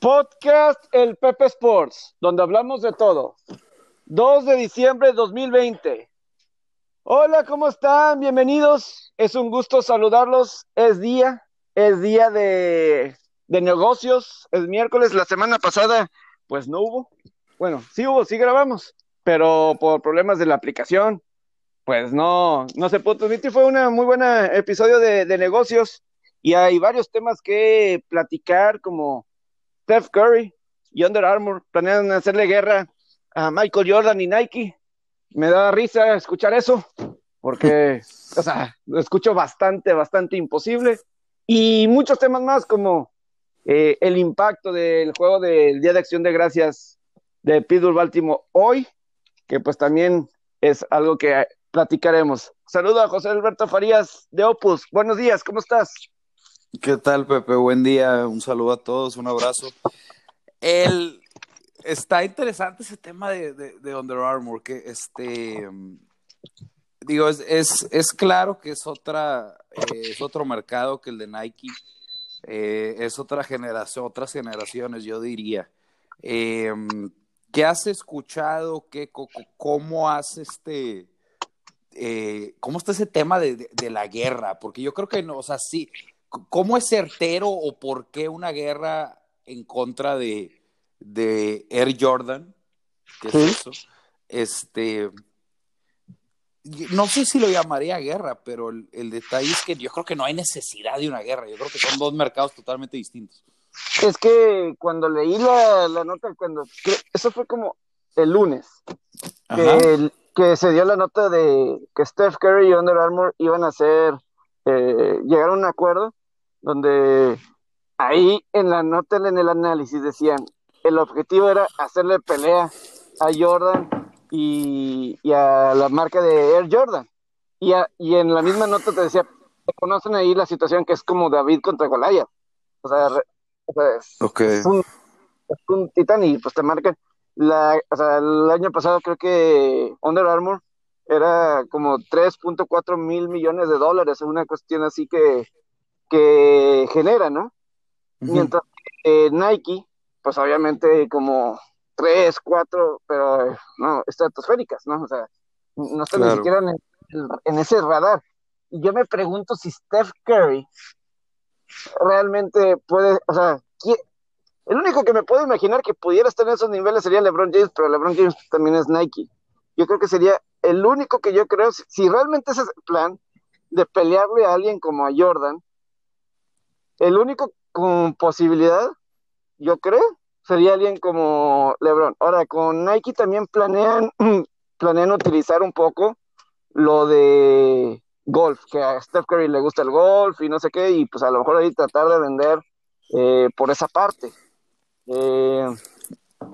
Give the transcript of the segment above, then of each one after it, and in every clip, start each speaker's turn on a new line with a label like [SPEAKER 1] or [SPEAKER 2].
[SPEAKER 1] Podcast El Pepe Sports, donde hablamos de todo. 2 de diciembre de 2020. Hola, ¿cómo están? Bienvenidos. Es un gusto saludarlos. Es día, es día de, de negocios. Es miércoles. La semana pasada, pues no hubo. Bueno, sí hubo, sí grabamos, pero por problemas de la aplicación, pues no, no se pudo transmitir. Fue un muy buen episodio de, de negocios y hay varios temas que platicar, como Steph Curry y Under Armour planean hacerle guerra a Michael Jordan y Nike. Me da risa escuchar eso, porque, o sea, lo escucho bastante, bastante imposible. Y muchos temas más, como eh, el impacto del juego del Día de Acción de Gracias de Pittsburgh Baltimore hoy, que pues también es algo que platicaremos. Saludo a José Alberto Farías de Opus. Buenos días, ¿cómo estás?
[SPEAKER 2] ¿Qué tal, Pepe? Buen día, un saludo a todos, un abrazo. El, está interesante ese tema de, de, Under Armour, que este, digo, es, es, claro que es, otra, eh, es otro mercado que el de Nike, eh, es otra generación, otras generaciones, yo diría. Eh, ¿Qué has escuchado? ¿Qué, ¿Cómo has este... ¿Cómo está ese tema de, de, de, la guerra? Porque yo creo que no, o sea, sí, ¿Cómo es certero o por qué una guerra en contra de, de Air Jordan? ¿Qué es eso? Este, no sé si lo llamaría guerra, pero el, el, detalle es que yo creo que no hay necesidad de una guerra. Yo creo que son dos mercados totalmente distintos.
[SPEAKER 1] Es que cuando leí la, la nota, cuando eso fue como el lunes, que, que, se dio la nota de que Steph Curry y Under Armour iban a hacer, eh, llegar a un acuerdo donde ahí en la nota, en el análisis decían, el objetivo era hacerle pelea a Jordan y, a la marca de Air Jordan. Y, y en la misma nota te decía, conocen ahí la situación que es como David contra Goliath. O sea, es, un, es, titán y pues te marcan. La, o sea, el año pasado creo que Under Armour era como 3.4 mil millones de dólares, una cuestión así que que genera, ¿no? Mientras que Nike, pues obviamente como tres, cuatro, pero no, estratosféricas, ¿no? O sea, no están ni siquiera en, ese radar. Y yo me pregunto si Steph Curry realmente puede, o sea, el único que me puedo imaginar que pudiera estar en esos niveles sería LeBron James, pero LeBron James también es Nike. Yo creo que sería el único que yo creo, si realmente ese es el plan de pelearle a alguien como a Jordan, el único con posibilidad, yo creo, sería alguien como LeBron. Ahora, con Nike también planean, planean utilizar un poco lo de golf, que a Steph Curry le gusta el golf y no sé qué, y pues a lo mejor ahí tratar de vender eh, por esa parte. Eh,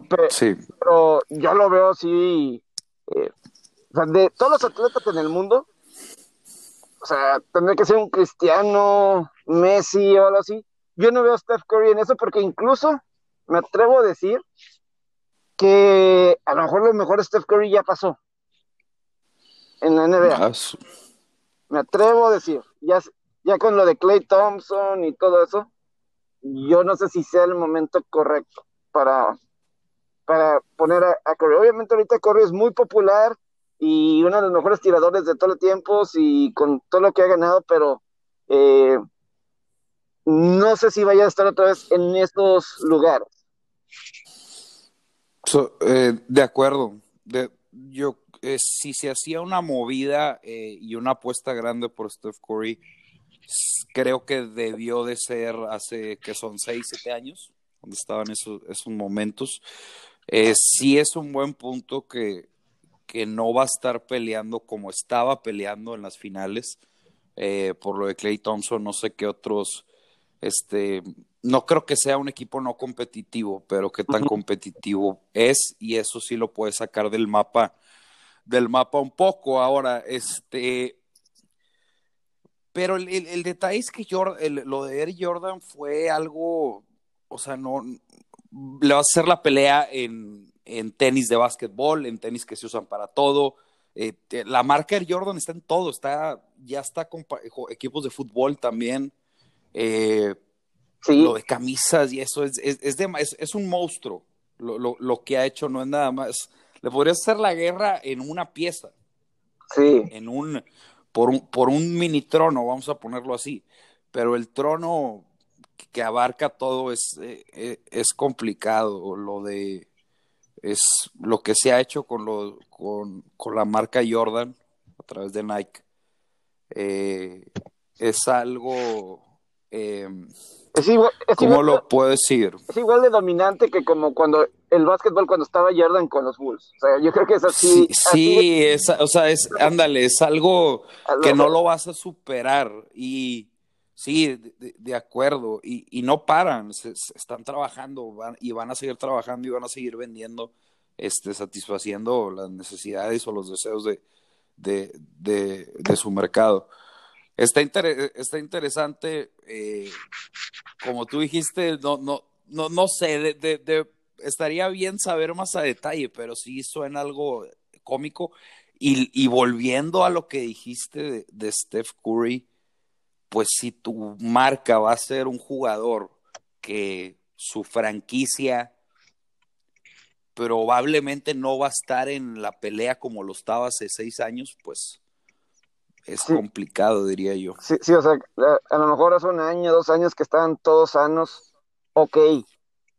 [SPEAKER 1] pero, sí. pero yo lo veo así, eh, o sea, de todos los atletas en el mundo, o sea, tendría que ser un cristiano, Messi o algo así. Yo no veo a Steph Curry en eso porque incluso me atrevo a decir que a lo mejor lo mejor Steph Curry ya pasó en la NBA. Ah, me atrevo a decir, ya, ya con lo de Clay Thompson y todo eso, yo no sé si sea el momento correcto para, para poner a, a Curry. Obviamente ahorita Curry es muy popular y uno de los mejores tiradores de todos los tiempos y con todo lo que ha ganado, pero eh, no sé si vaya a estar otra vez en estos lugares.
[SPEAKER 2] Eh, de acuerdo. De, yo, eh, si se hacía una movida y una apuesta grande por Steph Curry, creo que debió de ser hace que son seis, siete años, donde estaban esos, esos momentos. sí es un buen punto que que no va a estar peleando como estaba peleando en las finales. Eh, por lo de Clay Thompson, no sé qué otros, este, no creo que sea un equipo no competitivo, pero qué tan competitivo es y eso sí lo puede sacar del mapa, del mapa un poco. Ahora, este, pero el, detalle es que lo de Eric Jordan fue algo, o sea, no, le va a hacer la pelea en, en tenis de básquetbol, en tenis que se usan para todo. Eh, la marca Air Jordan está en todo, está, ya está con equipos de fútbol también. Eh, lo de camisas y eso es, es, es, es un monstruo. Lo, lo, lo, que ha hecho no es nada más. Le podrías hacer la guerra en una pieza.
[SPEAKER 1] Sí.
[SPEAKER 2] En un, por un, por un mini trono, vamos a ponerlo así. Pero el trono que abarca todo es, eh, es complicado. Lo de es lo que se ha hecho con, lo, con, con la marca Jordan a través de Nike. Eh, es algo eh,
[SPEAKER 1] es igual,
[SPEAKER 2] ¿Cómo lo puedo decir?
[SPEAKER 1] Es igual de dominante que como cuando el básquetbol cuando estaba Jordan con los Bulls. O sea, yo creo que es así.
[SPEAKER 2] Sí, es, o sea, es, ándale, es algo que no lo vas a superar. Y sí, de, acuerdo. Y, y, no paran, se, están trabajando y van a seguir trabajando y van a seguir vendiendo, este, satisfaciendo las necesidades o los deseos de, de, de, su mercado. Está, está interesante, eh, como tú dijiste, no, no, no, no sé, de, estaría bien saber más a detalle, pero sí suena algo cómico. Y, y volviendo a lo que dijiste de, Steph Curry, pues si tu marca va a ser un jugador que su franquicia probablemente no va a estar en la pelea como lo estaba hace seis años, pues es complicado, diría yo.
[SPEAKER 1] Sí, sí, o sea, a, lo mejor hace un año, dos años que estaban todos sanos, ok,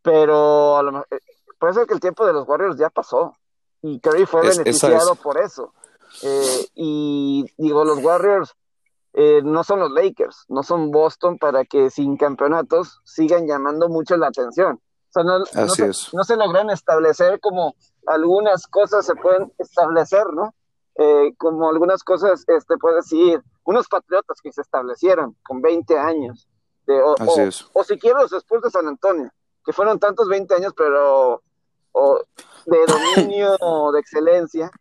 [SPEAKER 1] pero a lo mejor, eh, puede ser que el tiempo de los Warriors ya pasó y Curry fue beneficiado por eso. Eh, y digo, los Warriors eh, no son los Lakers, no son Boston para que sin campeonatos sigan llamando mucho la atención. O sea, no, se, no se logran establecer como algunas cosas se pueden establecer, ¿no? Eh, como algunas cosas, este, puede decir, unos patriotas que se establecieron con 20 años, de, o, o, siquiera los Spurs de San Antonio, que fueron tantos 20 años, pero o, de dominio, de excelencia,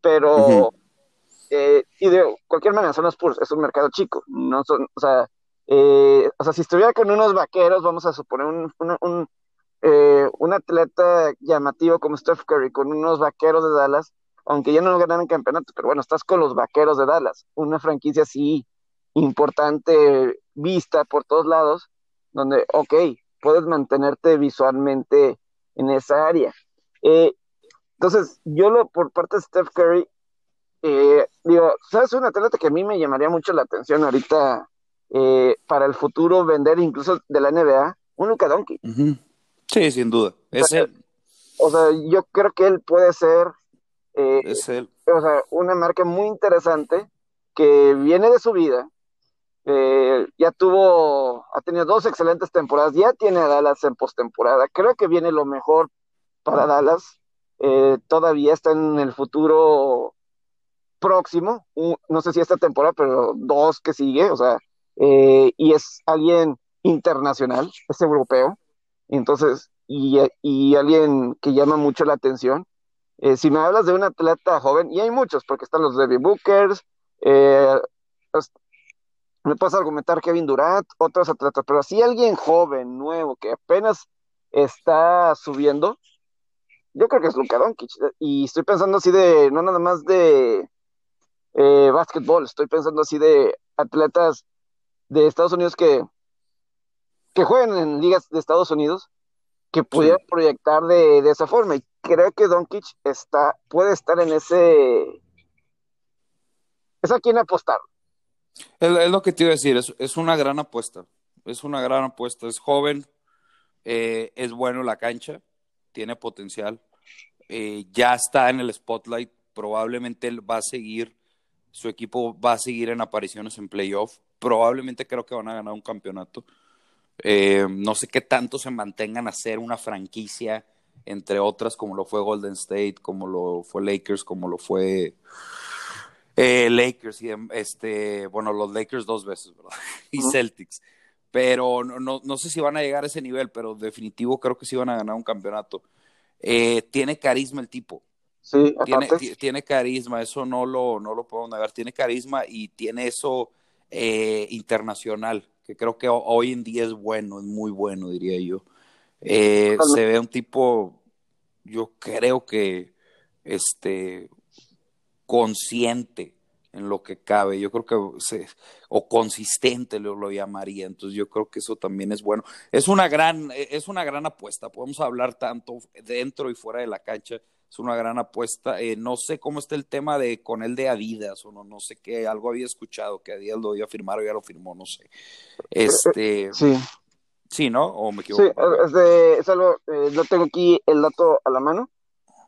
[SPEAKER 1] pero, eh, y de cualquier manera son los Spurs, es un mercado chico, no son, o sea, eh, o sea, si estuviera con unos vaqueros, vamos a suponer un, un, un, un atleta llamativo como Steph Curry, con unos vaqueros de Dallas, aunque ya no ganaron campeonato, pero bueno, estás con los vaqueros de Dallas, una franquicia así importante, vista por todos lados, donde, ok, puedes mantenerte visualmente en esa área. Eh, entonces, yo lo, por parte de Steph Curry, eh, digo, ¿sabes un atleta que a mí me llamaría mucho la atención ahorita eh, para el futuro vender incluso de la NBA? Un Luka Doncic.
[SPEAKER 2] Sí, sin duda. Es él.
[SPEAKER 1] O sea, yo creo que él puede ser
[SPEAKER 2] eh, es él.
[SPEAKER 1] O sea, una marca muy interesante que viene de su vida. Eh, ya tuvo, ha tenido dos excelentes temporadas, ya tiene a Dallas en postemporada. Creo que viene lo mejor para Dallas. Eh, todavía está en el futuro próximo, no sé si esta temporada, pero dos que sigue, o sea, y es alguien internacional, es europeo, entonces, y, y alguien que llama mucho la atención. Eh, si me hablas de un atleta joven, y hay muchos, porque están los Debbie Bookers, eh, me puedes argumentar Kevin Durant, otros atletas, pero si alguien joven, nuevo, que apenas está subiendo, yo creo que es Luka Doncic. Y estoy pensando así de, no nada más de eh, básquetbol, estoy pensando así de atletas de Estados Unidos que, que juegan en ligas de Estados Unidos, que pudieran proyectar de, de, esa forma. Y creo que Doncic está, puede estar en ese. Es a quien apostar.
[SPEAKER 2] Es, lo que te iba a decir, es, una gran apuesta. Es una gran apuesta. Es joven, eh, es bueno en la cancha, tiene potencial. Eh, ya está en el spotlight. Probablemente él va a seguir, su equipo va a seguir en apariciones en playoff. Probablemente creo que van a ganar un campeonato. Eh, no sé qué tanto se mantengan a ser una franquicia entre otras como lo fue Golden State, como lo fue Lakers, como lo fue eh, Lakers y este, bueno, los Lakers dos veces, ¿verdad? Y Celtics. Pero no, no, sé si van a llegar a ese nivel, pero definitivo creo que sí van a ganar un campeonato. Eh, tiene carisma el tipo.
[SPEAKER 1] Sí,
[SPEAKER 2] tiene, tiene, carisma, eso no lo, no lo puedo negar. Tiene carisma y tiene eso eh, internacional, que creo que hoy en día es bueno, es muy bueno, diría yo. Eh, se ve un tipo, yo creo que, este, consciente en lo que cabe. Yo creo que se, o consistente lo, lo, llamaría. Entonces yo creo que eso también es bueno. Es una gran, es una gran apuesta. Podemos hablar tanto dentro y fuera de la cancha. Es una gran apuesta. Eh, no sé cómo está el tema de con él de Adidas o no, no sé qué. Algo había escuchado que Adidas lo iba a firmar o ya lo firmó, no sé. Este.
[SPEAKER 1] Sí.
[SPEAKER 2] Sí, ¿no? ¿O me equivoco?
[SPEAKER 1] Sí, es, de, es algo, eh, no tengo aquí el dato a la mano,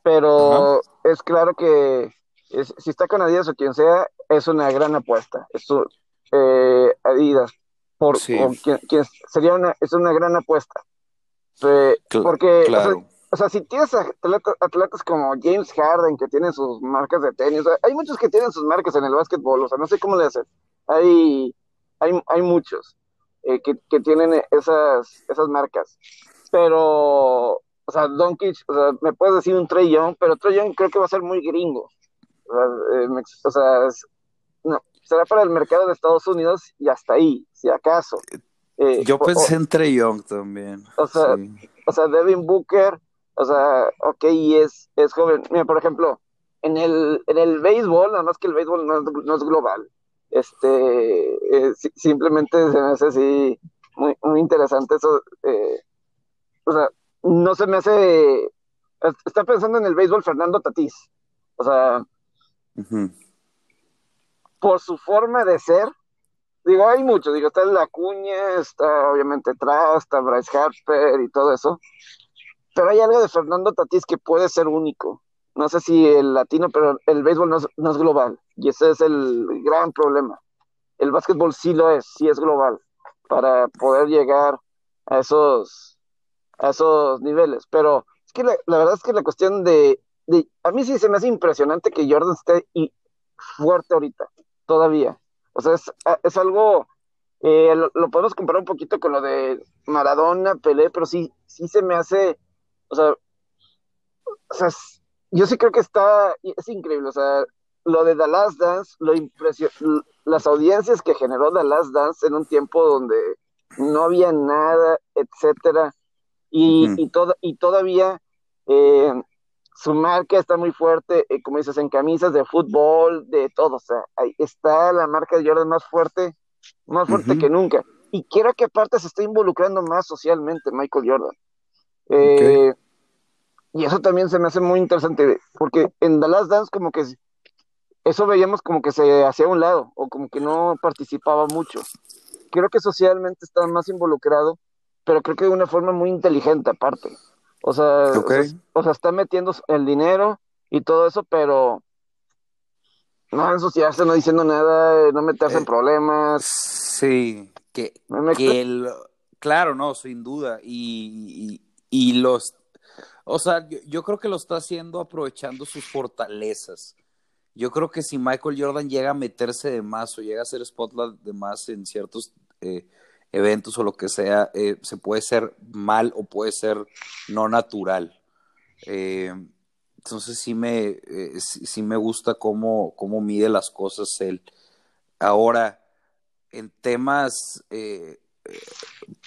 [SPEAKER 1] pero Ajá. es claro que es, si está con Adidas o quien sea, es una gran apuesta. Es eh, Adidas, por, sí. quien, quien, sería una, es una gran apuesta. Porque,
[SPEAKER 2] claro.
[SPEAKER 1] o, sea, o, sea, si tienes atletas, atletas, como James Harden que tienen sus marcas de tenis, o sea, hay muchos que tienen sus marcas en el básquetbol, o sea, no sé cómo le hacen. Hay, hay, hay muchos eh, que, que, tienen esas, esas marcas. Pero, o sea, Doncic, o sea, me puedes decir un Trey Young, pero Trey Young creo que va a ser muy gringo. Eh, o sea, es, no, será para el mercado de Estados Unidos y hasta ahí, si acaso.
[SPEAKER 2] Eh, Yo pensé o, en Trey Young también.
[SPEAKER 1] O sea, sí. o sea, Devin Booker, o sea, ok, y es, es joven. Mira, por ejemplo, en el, en el béisbol, nada más que el béisbol no es, no es global. Este, eh, simplemente se me hace así muy, muy interesante eso. Eh, o sea, no se me hace. Está pensando en el béisbol Fernando Tatís. O sea,
[SPEAKER 2] uh -huh.
[SPEAKER 1] por su forma de ser, digo, hay mucho, digo, está la cuña, está obviamente Trask, está Bryce Harper y todo eso, pero hay algo de Fernando Tatís que puede ser único. No sé si el latino, pero el béisbol no es, no es global, y ese es el gran problema. El básquetbol sí lo es, sí es global, para poder llegar a esos, a esos niveles, pero es que la, verdad es que la cuestión de, de, a mí sí se me hace impresionante que Jordan esté fuerte ahorita, todavía. O sea, es, es algo, eh, lo, lo, podemos comparar un poquito con lo de Maradona, Pelé, pero sí, sí se me hace, o sea, o sea yo sí creo que está, es increíble, o sea, lo de The Last Dance, lo impresio las audiencias que generó The Last Dance en un tiempo donde no había nada, etcétera, y, -huh. y, todo, y todavía eh, su marca está muy fuerte, eh, como dices, en camisas de fútbol, de todo, o sea, ahí está la marca de Jordan más fuerte, más fuerte uh -huh. que nunca. Y quiero que aparte se esté involucrando más socialmente Michael Jordan. Eh. Y eso también se me hace muy interesante, porque en The Last Dance como que eso veíamos como que se hacía a un lado, o como que no participaba mucho. Creo que socialmente está más involucrado, pero creo que de una forma muy inteligente aparte. O sea,
[SPEAKER 2] okay.
[SPEAKER 1] o, sea, o sea, está metiendo el dinero y todo eso, pero no ensuciarse, no diciendo nada, no meterse eh, en problemas.
[SPEAKER 2] Sí, que, que el, claro, no, sin duda. Y, y, los, o sea, yo, yo, creo que lo está haciendo aprovechando sus fortalezas. Yo creo que si Michael Jordan llega a meterse de más o llega a hacer spotlight de más en ciertos eh, eventos o lo que sea, eh, se puede ser mal o puede ser no natural. Eh, entonces sí me, sí, me gusta cómo, cómo mide las cosas él. Ahora, en temas,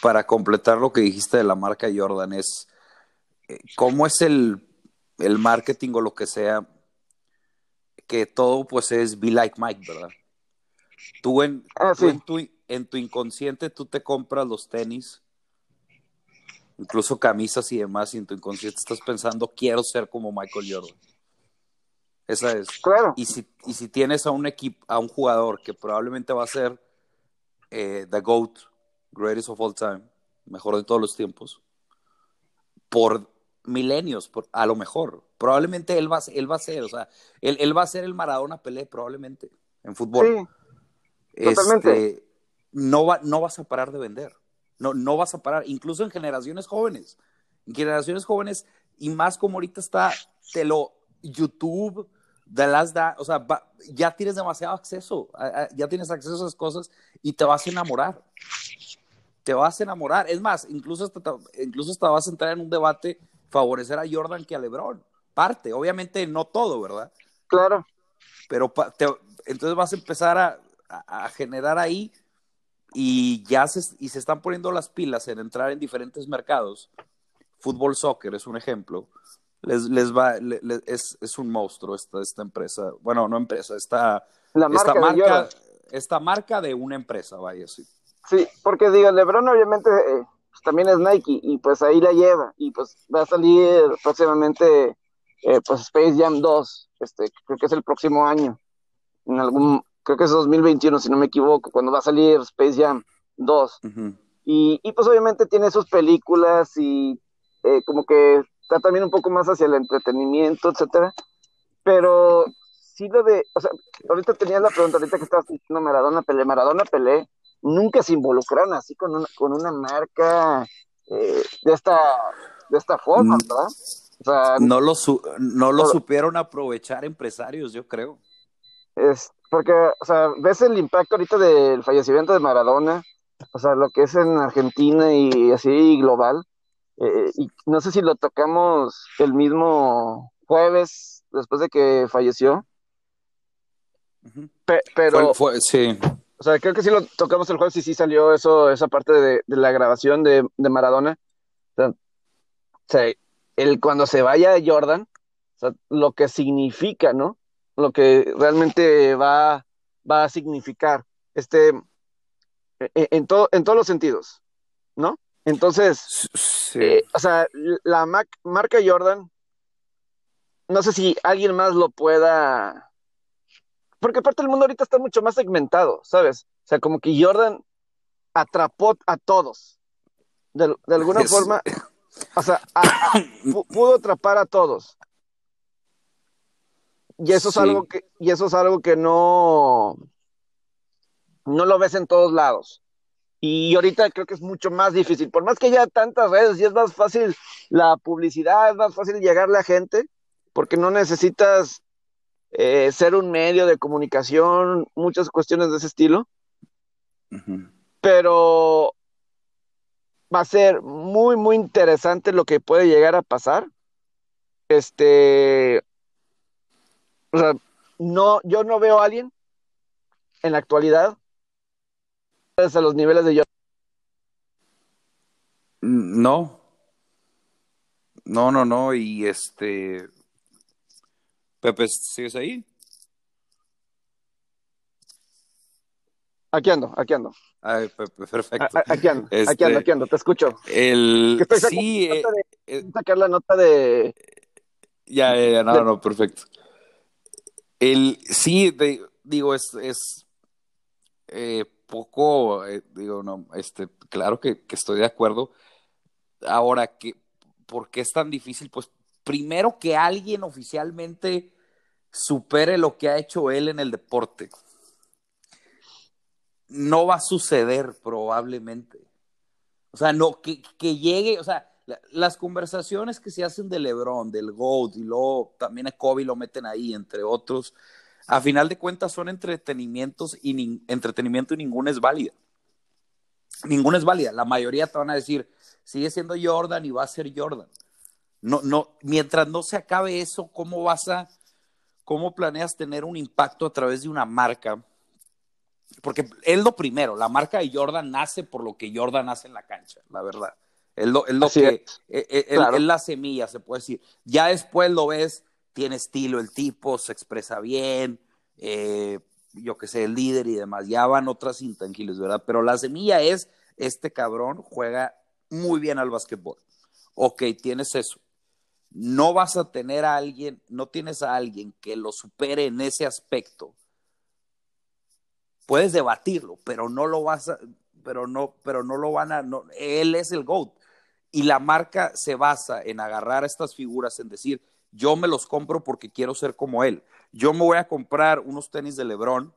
[SPEAKER 2] para completar lo que dijiste de la marca Jordan, es cómo es el, el marketing o lo que sea, que todo pues es be like Mike, ¿verdad? Tú en,
[SPEAKER 1] ah,
[SPEAKER 2] sí. tú en tu en tu inconsciente tú te compras los tenis, incluso camisas y demás, y en tu inconsciente estás pensando, quiero ser como Michael Jordan. Esa es.
[SPEAKER 1] Claro.
[SPEAKER 2] Y si, y si tienes a un equipo, a un jugador que probablemente va a ser eh, The GOAT, greatest of all time, mejor de todos los tiempos, por milenios, por, a lo mejor. Probablemente él va, él va a ser, o sea, él, él va a ser el Maradona Pelé, probablemente, en fútbol.
[SPEAKER 1] Sí, totalmente.
[SPEAKER 2] Este, no, va, no vas a parar de vender. No, no vas a parar, incluso en generaciones jóvenes. En generaciones jóvenes, y más como ahorita está, te lo, YouTube, de las da, o sea, va, ya tienes demasiado acceso, a, a, ya tienes acceso a esas cosas y te vas a enamorar. Te vas a enamorar. Es más, incluso hasta, incluso hasta vas a entrar en un debate favorecer a Jordan que a LeBron. Parte, obviamente no todo, ¿verdad?
[SPEAKER 1] Claro.
[SPEAKER 2] Pero te, entonces vas a empezar a, a generar ahí y ya se, y se están poniendo las pilas en entrar en diferentes mercados. Fútbol, soccer es un ejemplo. Les, les va, les, es, es, un monstruo esta, esta empresa. Bueno, no empresa, esta, La marca esta, marca, esta marca de una empresa, vaya, sí.
[SPEAKER 1] Sí, porque digo, LeBron obviamente eh, pues, también es Nike y pues ahí la lleva y pues va a salir próximamente eh, pues Space Jam 2, este, creo que es el próximo año, en algún, creo que es 2021 si no me equivoco, cuando va a salir Space Jam 2. y, y, pues obviamente tiene sus películas y eh, como que está también un poco más hacia el entretenimiento, etcétera, pero sí lo de, o sea, ahorita tenía la pregunta, ahorita que estabas diciendo Maradona Pelé, Maradona Pelé, nunca se involucraron así con una, con una marca eh, de esta de esta forma, mm. ¿verdad?
[SPEAKER 2] O sea, no lo, no lo supieron aprovechar empresarios, yo creo.
[SPEAKER 1] Es porque, o sea, ves el impacto ahorita del fallecimiento de Maradona, o sea, lo que es en Argentina y así global, eh, y no sé si lo tocamos el mismo jueves después de que falleció, pero...
[SPEAKER 2] Fue, sí.
[SPEAKER 1] O sea, creo que sí lo tocamos el jueves y sí salió eso, esa parte de, la grabación de, Maradona. O sea, el, cuando se vaya Jordan, lo que significa, ¿no? Lo que realmente va, va a significar, este, e, e, en, todo, en todos los sentidos, ¿no? Entonces, eh, o sea, la marca Jordan, no sé si alguien más lo pueda, porque aparte el mundo ahorita está mucho más segmentado, ¿sabes? O sea, como que Jordan atrapó a todos, de, alguna forma, o sea, pudo atrapar a todos. Y eso es algo que, y eso es algo que no, no lo ves en todos lados. Y ahorita creo que es mucho más difícil. Por más que haya tantas redes y es más fácil la publicidad, es más fácil llegarle a gente, porque no necesitas eh, ser un medio de comunicación, muchas cuestiones de ese estilo. Pero va a ser muy, muy interesante lo que puede llegar a pasar. Este, o sea, no, yo no veo a alguien en la actualidad a los niveles de yo.
[SPEAKER 2] No. No, no, no. Y este. Pepe, ¿sigues ahí?
[SPEAKER 1] Aquí ando, aquí ando.
[SPEAKER 2] Ay, perfecto.
[SPEAKER 1] aquí ando, aquí ando, aquí ando, te escucho.
[SPEAKER 2] El... sí,
[SPEAKER 1] eh, eh, sacar la nota de...
[SPEAKER 2] Ya, ya, ya, no, no, perfecto. El, sí, digo, es, es eh, poco, eh, digo, no, este, claro que, estoy de acuerdo. Ahora, que, ¿por qué es tan difícil? Pues primero que alguien oficialmente supere lo que ha hecho él en el deporte. No va a suceder probablemente. O sea, no, que, que llegue, o sea, las conversaciones que se hacen de Lebron, del GOAT, y luego también a Kobe lo meten ahí, entre otros, a final de cuentas son entretenimientos y entretenimiento y ninguna es válida. Ninguna es válida. La mayoría te van a decir, sigue siendo Jordan y va a ser Jordan. No, no, mientras no se acabe eso, ¿cómo vas a, cómo planeas tener un impacto a través de una marca? Porque es lo primero, la marca de Jordan nace por lo que Jordan hace en la cancha, la verdad. Es lo, lo que, es, es la semilla, se puede decir. Ya después lo ves tiene estilo el tipo, se expresa bien, eh, yo que sé, el líder y demás. Ya van otras intangibles, ¿verdad? Pero la semilla es, este cabrón juega muy bien al básquetbol. Ok, tienes eso. No vas a tener a alguien, no tienes a alguien que lo supere en ese aspecto. Puedes debatirlo, pero no lo vas a, pero no, pero no lo van a, no, él es el GOAT. Y la marca se basa en agarrar a estas figuras, en decir, yo me los compro porque quiero ser como él. Yo me voy a comprar unos tenis de Lebron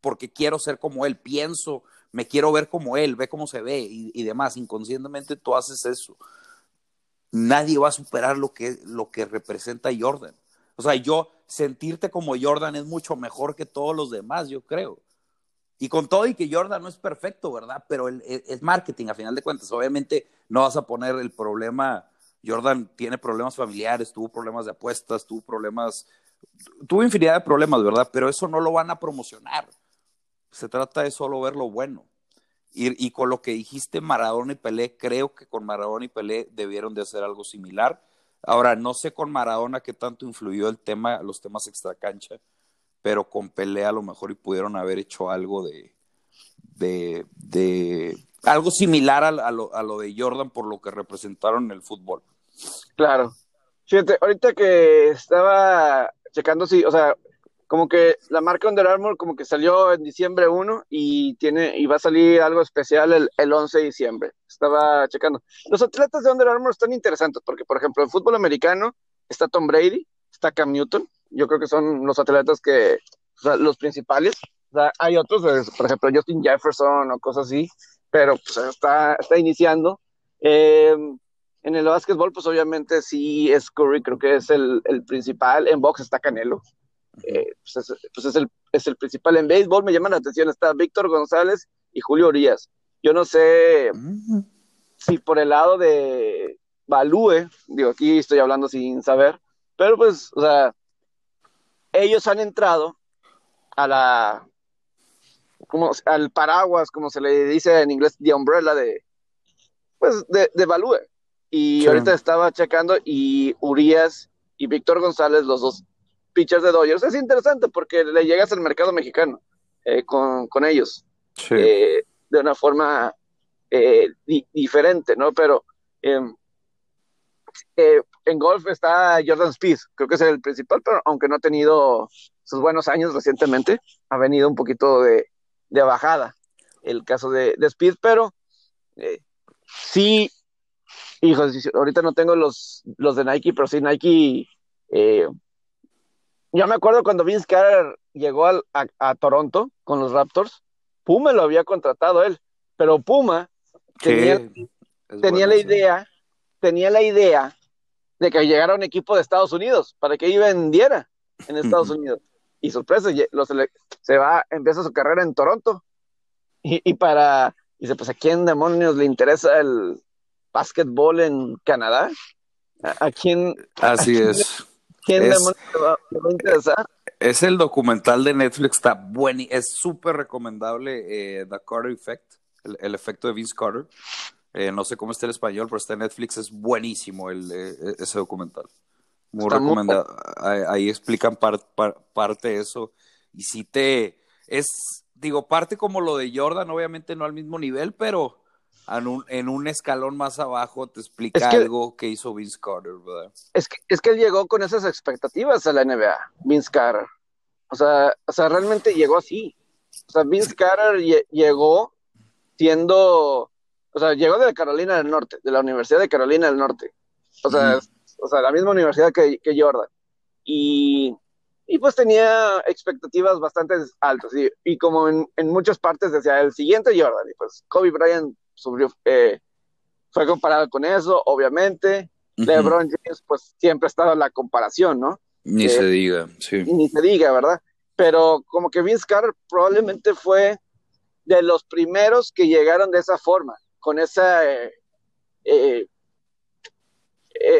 [SPEAKER 2] porque quiero ser como él. Pienso, me quiero ver como él, ve cómo se ve y, demás. Inconscientemente tú haces eso. Nadie va a superar lo que, lo que representa Jordan. O sea, yo sentirte como Jordan es mucho mejor que todos los demás, yo creo. Y con todo y que Jordan no es perfecto, ¿verdad? Pero es marketing, a final de cuentas. Obviamente no vas a poner el problema Jordan tiene problemas familiares, tuvo problemas de apuestas, tuvo problemas, tuvo infinidad de problemas, ¿verdad? Pero eso no lo van a promocionar. Se trata de solo ver lo bueno. Y, con lo que dijiste Maradona y Pelé, creo que con Maradona y Pelé debieron de hacer algo similar. Ahora, no sé con Maradona qué tanto influyó el tema, los temas extracancha, pero con pelea a lo mejor y pudieron haber hecho algo de, de, de algo similar a, a, lo, a lo de Jordan por lo que representaron en el fútbol.
[SPEAKER 1] Claro. Fíjate, ahorita que estaba checando si, o sea, como que la marca Under Armour como que salió en diciembre 1 y tiene y va a salir algo especial el, el 11 de diciembre. Estaba checando. Los atletas de Under Armour están interesantes porque, por ejemplo, en fútbol americano está Tom Brady, está Cam Newton. Yo creo que son los atletas que, o sea, los principales. O sea, hay otros, por ejemplo, Justin Jefferson o cosas así, pero pues está, está iniciando. Eh, en el básquetbol, pues obviamente sí es Curry, creo que es el, el principal. En box está Canelo. Eh, pues, es, pues es, el, es, el, principal. En béisbol me llama la atención, está Víctor González y Julio Urias. Yo no sé mm. si por el lado de Balúe, digo, aquí estoy hablando sin saber, pero pues, o sea, ellos han entrado a la, como al paraguas, como se le dice en inglés, de umbrella de, pues, de, de Balúe. Y sí. ahorita estaba checando y Urias y Víctor González, los dos pitchers de Dodgers, es interesante porque le llegas al mercado mexicano eh, con, con, ellos sí. eh, de una forma eh, di diferente, ¿no? Pero en golf está Jordan Speed, creo que es el principal, pero aunque no ha tenido sus buenos años recientemente, ha venido un poquito de, de bajada el caso de, de Speed, pero sí hijos, ahorita no tengo los, los de Nike, pero sí Nike. Yo me acuerdo cuando Vince Carter llegó al, a, a, Toronto con los Raptors, Puma lo había contratado él, pero Puma tenía, tenía bueno, la idea, tenía la idea de que llegara un equipo de Estados Unidos para que iba vendiera en Estados Unidos. Y sorpresa, los, se va, empieza su carrera en Toronto. Y, y para, dice, pues a quién demonios le interesa el, básquetbol en Canadá? ¿A, quién?
[SPEAKER 2] Así a es.
[SPEAKER 1] ¿Quién es, le va, le va, a interesar?
[SPEAKER 2] Es el documental de Netflix, está bueno, es súper recomendable, eh, The Carter Effect, el, el, efecto de Vince Carter. Eh, no sé cómo está el español, pero está en Netflix, es buenísimo el, eh, ese documental. Muy está recomendado. Muy... Ahí, ahí, explican par, par, parte de eso. Y si te. Es, digo, parte como lo de Jordan, obviamente no al mismo nivel, pero en un, en un, escalón más abajo te explica es que, algo que hizo Vince Carter, ¿verdad?
[SPEAKER 1] Es que, es que él llegó con esas expectativas a la NBA, Vince Carter. O sea, o sea realmente llegó así. O sea, Vince Carter llegó siendo, o sea, llegó de Carolina del Norte, de la Universidad de Carolina del Norte. O sea, mm. o sea la misma universidad que, que Jordan. Y, y, pues tenía expectativas bastante altas. Y, y como en, en, muchas partes decía, el siguiente Jordan. Y pues Kobe Bryant sufrió, eh, fue comparado con eso, obviamente. Uh -huh. LeBron James, pues siempre ha estado en la comparación, ¿no?
[SPEAKER 2] Ni eh, se diga, sí.
[SPEAKER 1] Ni se diga, ¿verdad? Pero como que Vince Carter probablemente fue de los primeros que llegaron de esa forma, con esa, eh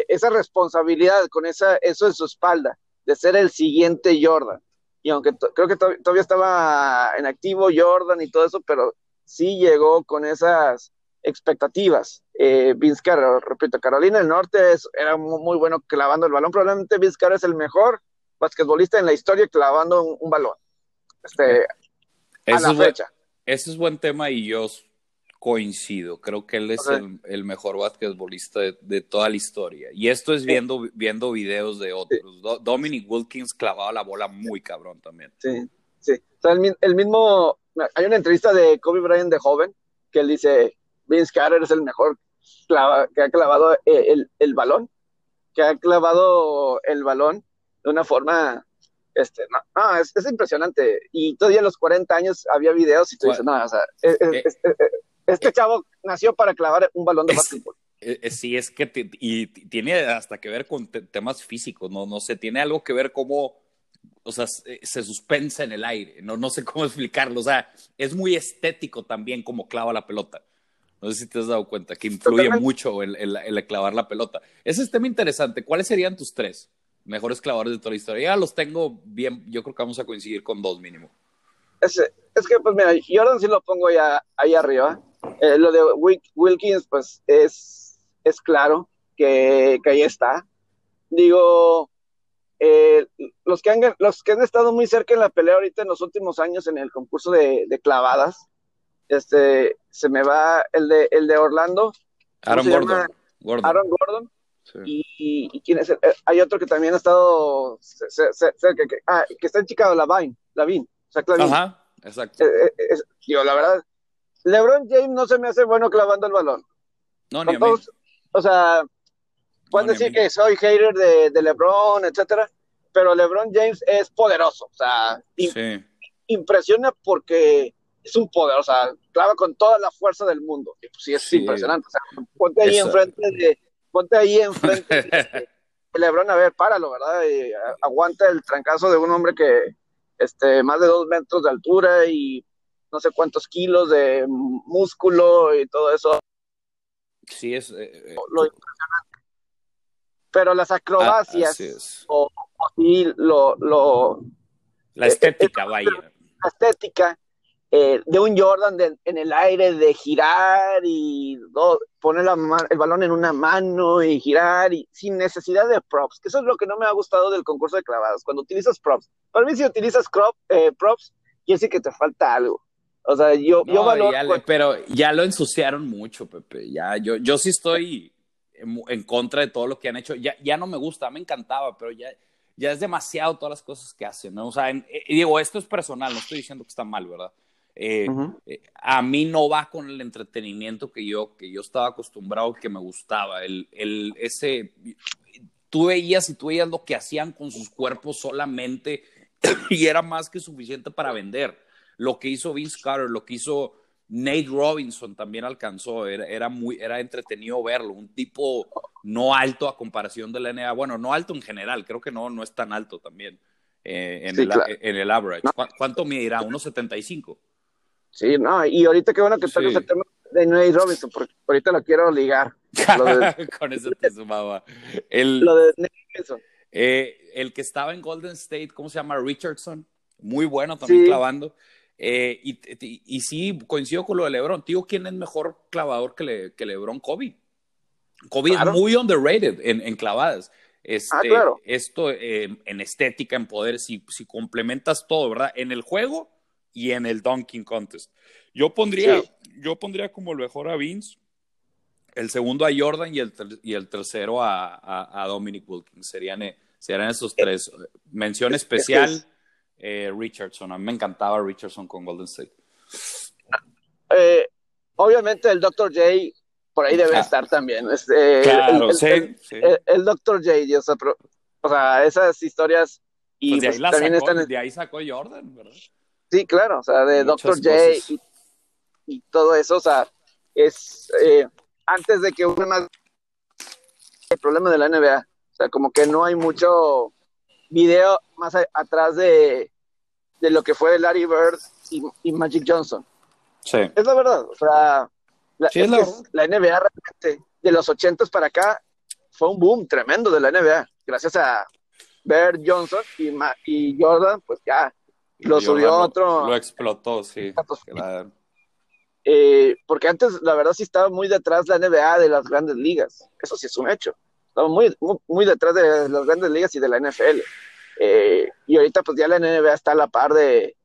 [SPEAKER 1] esa responsabilidad, con esa, eso en su espalda, de ser el siguiente Jordan. Y aunque creo que to todavía estaba en activo Jordan y todo eso, pero sí llegó con esas expectativas. Eh, Vince Carter, repito, Carolina del Norte es, era muy, muy, bueno clavando el balón. Probablemente Vince Carter es el mejor basquetbolista en la historia clavando un, un balón. Este,
[SPEAKER 2] a la fecha. Buen, ese es buen tema y yo coincido. Creo que él es okay. el, el, mejor basquetbolista de, de, toda la historia. Y esto es viendo, sí. viendo videos de otros. Do, Dominic Wilkins clavaba la bola muy cabrón también.
[SPEAKER 1] Sí, sí. O sea, el, el mismo hay una entrevista de Kobe Bryant de joven que él dice, Vince Carter es el mejor clava, que ha clavado el, el, el, balón, que ha clavado el balón de una forma, este, no, no es, es, impresionante. Y todavía a los 40 años había videos y tú dices, no, o sea, es, eh, este chavo nació para clavar un balón de básquetbol.
[SPEAKER 2] Sí, es que y tiene hasta que ver con te, temas físicos, no, no sé, tiene algo que ver cómo o sea, se suspensa en el aire, no, no sé cómo explicarlo, o sea, es muy estético también como clava la pelota. No sé si te has dado cuenta que influye Totalmente. mucho el, el, el, clavar la pelota. Ese es tema interesante. ¿Cuáles serían tus tres mejores clavadores de toda la historia? Ya los tengo bien, yo creo que vamos a coincidir con dos mínimo.
[SPEAKER 1] Es, es que, pues mira, Jordan sí lo pongo ya ahí arriba. Eh, lo de Wilkins, pues es, es claro que, que ahí está. Digo, eh, los, que han, los que han estado muy cerca en la pelea ahorita en los últimos años en el concurso de, clavadas, este, se me va el de, el de Orlando.
[SPEAKER 2] Aaron Gordon.
[SPEAKER 1] Aaron Gordon. Y, quién es, eh, hay otro que también ha estado cerca, que, ah, que está en Chicago, Lavine, Lavin.
[SPEAKER 2] Ajá, exacto.
[SPEAKER 1] Eh, yo, la verdad, LeBron James no se me hace bueno clavando el balón.
[SPEAKER 2] No, ni a
[SPEAKER 1] O sea, pueden decir que soy hater de, LeBron, etcétera, pero LeBron James es poderoso. O sea, impresiona porque es un poder, o sea, clava con toda la fuerza del mundo. Y pues sí, es impresionante. O sea, ponte ahí enfrente de, ponte ahí enfrente de, LeBron, a ver, páralo, ¿verdad? Y aguanta el trancazo de un hombre que, este, más de dos metros de altura y no sé cuántos kilos de músculo y todo eso.
[SPEAKER 2] Sí, es eh, eh,
[SPEAKER 1] lo impresionante. Pero las acrobacias o, lo, lo,
[SPEAKER 2] la estética, vaya.
[SPEAKER 1] La estética eh, de un Jordan en el aire, de girar y poner el balón en una mano y girar y sin necesidad de props, que eso es lo que no me ha gustado del concurso de clavadas, cuando utilizas props. Para mí si utilizas crop, eh, props, quiere decir que te falta algo. O sea, yo, yo valoro...
[SPEAKER 2] pero ya lo ensuciaron mucho, Pepe. Ya, yo, yo sí estoy en, contra de todo lo que han hecho. Ya, ya no me gusta, me encantaba, pero ya, ya es demasiado todas las cosas que hacen, ¿no? O sea, eh, digo, esto es personal, no estoy diciendo que está mal, ¿verdad? Eh, eh, a mí no va con el entretenimiento que yo, que yo estaba acostumbrado, que me gustaba. El, el, ese, tú veías y tú veías lo que hacían con sus cuerpos solamente y era más que suficiente para vender. Lo que hizo Vince Carter, lo que hizo Nate Robinson también alcanzó, era, era, muy, era entretenido verlo, un tipo no alto a comparación de la NBA, bueno, no alto en general, creo que no, no es tan alto también eh, en, el, en, el, average. ¿Cuánto medirá? ¿1.75?
[SPEAKER 1] Sí, no, y ahorita qué bueno que sí. el tema de Nate Robinson, porque ahorita lo quiero ligar.
[SPEAKER 2] Con eso te sumaba. El,
[SPEAKER 1] lo de Nate Robinson.
[SPEAKER 2] Eh, el que estaba en Golden State, ¿cómo se llama? Richardson. Muy bueno también clavando. Eh, y, y, sí, coincido con lo de LeBron. Tío, ¿quién es mejor clavador que, le, que LeBron? Kobe. Kobe es muy underrated en, en clavadas. Este, ah, claro. Esto eh, en estética, en poder, si, si complementas todo, ¿verdad? En el juego y en el Dunking Contest. Yo pondría, yo pondría como mejor a Vince, el segundo a Jordan y el, y el tercero a, a, Dominic Wilkins. Serían, eh, serían esos tres. Mención especial, eh, Richardson. A mí me encantaba Richardson con Golden State.
[SPEAKER 1] obviamente el Dr. J por ahí debe ah. estar también. Este,
[SPEAKER 2] claro, el, sí,
[SPEAKER 1] el, Dr. J, o sea, esas historias y
[SPEAKER 2] pues de, ahí pues están... de ahí sacó Jordan, ¿verdad?
[SPEAKER 1] Sí, claro, o sea, de Dr. J y, todo eso, o sea, es eh, antes de que hubiera más el problema de la NBA, o sea, como que no hay mucho video más atrás de, de lo que fue Larry Bird y, Magic Johnson.
[SPEAKER 2] Sí.
[SPEAKER 1] Es la verdad, o sea, la, la, NBA realmente de los ochentas para acá fue un boom tremendo de la NBA, gracias a Bird Johnson y, y Jordan, pues ya lo subió otro.
[SPEAKER 2] Lo explotó, sí.
[SPEAKER 1] Eh, porque antes, la verdad, sí estaba muy detrás la NBA de las grandes ligas. Eso sí es un hecho. Estaba muy, muy, detrás de las grandes ligas y de la NFL. Eh, y ahorita, pues ya la NBA está a la par de,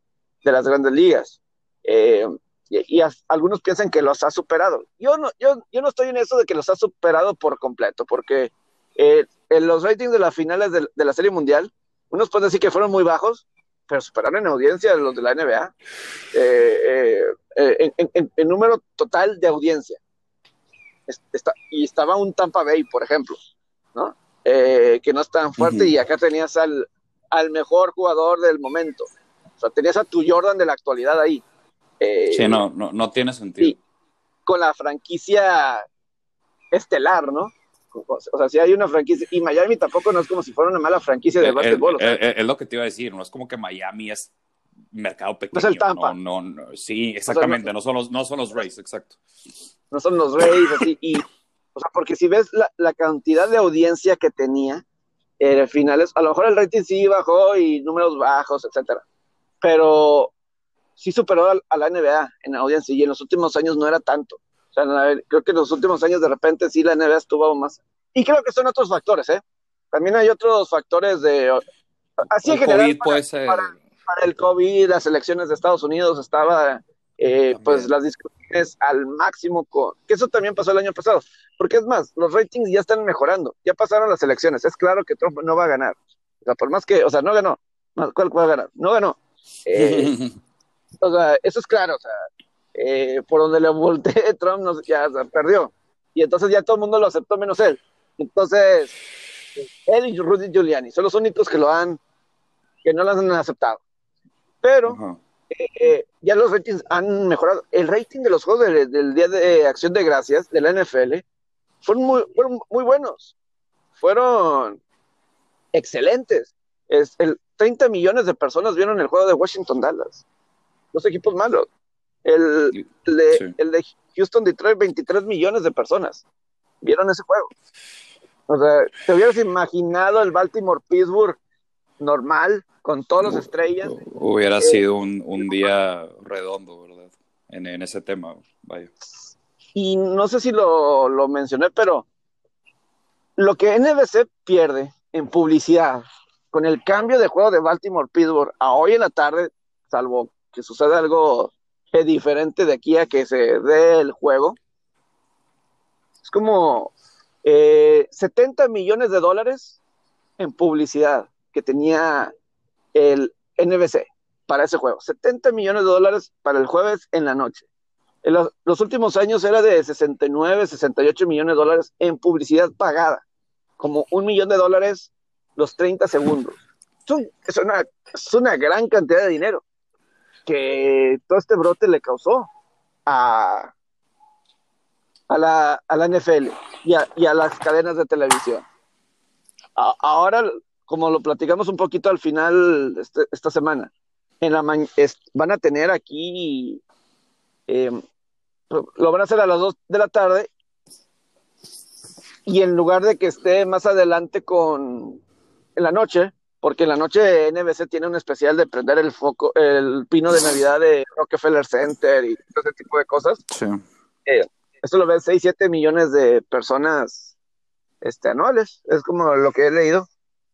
[SPEAKER 1] las grandes ligas. Eh, y, algunos piensan que los ha superado. Yo no, yo, yo no estoy en eso de que los ha superado por completo, porque en los ratings de las finales de, de la Serie Mundial, unos pueden decir que fueron muy bajos, pero superaron en audiencia los de la NBA, eh, eh, en, número total de audiencia. Está, y estaba un Tampa Bay, por ejemplo, ¿no? Eh, que no es tan fuerte, y acá tenías al, al mejor jugador del momento. O sea, tenías a tu Jordan de la actualidad ahí.
[SPEAKER 2] sí, no, no, no tiene sentido.
[SPEAKER 1] con la franquicia estelar, ¿no? O sea, si hay una franquicia, y Miami tampoco no es como si fuera una mala franquicia de eh, eh, básquetbol.
[SPEAKER 2] Eh, es lo que te iba a decir, no es como que Miami es mercado pequeño.
[SPEAKER 1] No es el Tampa.
[SPEAKER 2] No, no, sí, exactamente, no, son los, no son los Rays, exacto.
[SPEAKER 1] No son los Rays, así, y, o sea, porque si ves la, la cantidad de audiencia que tenía, eh, finales, a lo mejor el rating sí bajó y números bajos, etcétera, pero sí superó a, a la NBA en audiencia y en los últimos años no era tanto creo que en los últimos años de repente sí la NBA estuvo más. Y creo que son otros factores, ¿eh? también hay otros factores de... Así en general, para, para, el COVID, las elecciones de Estados Unidos estaba, eh, pues las discusiones al máximo, con, que eso también pasó el año pasado, porque es más, los ratings ya están mejorando, ya pasaron las elecciones, es claro que Trump no va a ganar, o sea, por más que, o sea, no ganó, ¿cuál va a ganar? No ganó. Eh, o sea, eso es claro, o sea, eh, por donde le volteé, Trump ya perdió. Y entonces ya todo el mundo lo aceptó menos él. Entonces, él y Rudy Giuliani son los únicos que lo han, que no lo han aceptado. Pero eh, ya los ratings han mejorado. El rating de los juegos del Día de Acción de Gracias de la NFL fueron muy, fueron muy buenos. Fueron excelentes. Es el 30 millones de personas vieron el juego de Washington Dallas. Los equipos malos. El, de, el de Houston Detroit, 23 millones de personas vieron ese juego. O sea, ¿te hubieras imaginado el Baltimore Pittsburgh normal, con todas las estrellas?
[SPEAKER 2] Hubiera eh, sido un, un, día redondo, ¿verdad? En, en, ese tema, vaya.
[SPEAKER 1] Y no sé si lo, lo mencioné, pero lo que NBC pierde en publicidad con el cambio de juego de Baltimore Pittsburgh a hoy en la tarde, salvo que suceda algo diferente de aquí a que se dé el juego, es como 70 eh, millones de dólares en publicidad que tenía el NBC para ese juego. 70 millones de dólares para el jueves en la noche. En los, últimos años era de 69, 68 millones de dólares en publicidad pagada, como un millón de dólares los 30 segundos. Es una, es una gran cantidad de dinero que todo este brote le causó a, a, la, a la NFL y a, y a, las cadenas de televisión. ahora, como lo platicamos un poquito al final este, esta semana, en la van a tener aquí, em, lo van a hacer a las 2 de la tarde y en lugar de que esté más adelante con en la noche, porque en la noche NBC tiene un especial de prender el foco, el pino de Navidad de Rockefeller Center y ese tipo de cosas. Sí. Eh, esto lo ven 6, 7 millones de personas este, anuales, es como lo que he leído.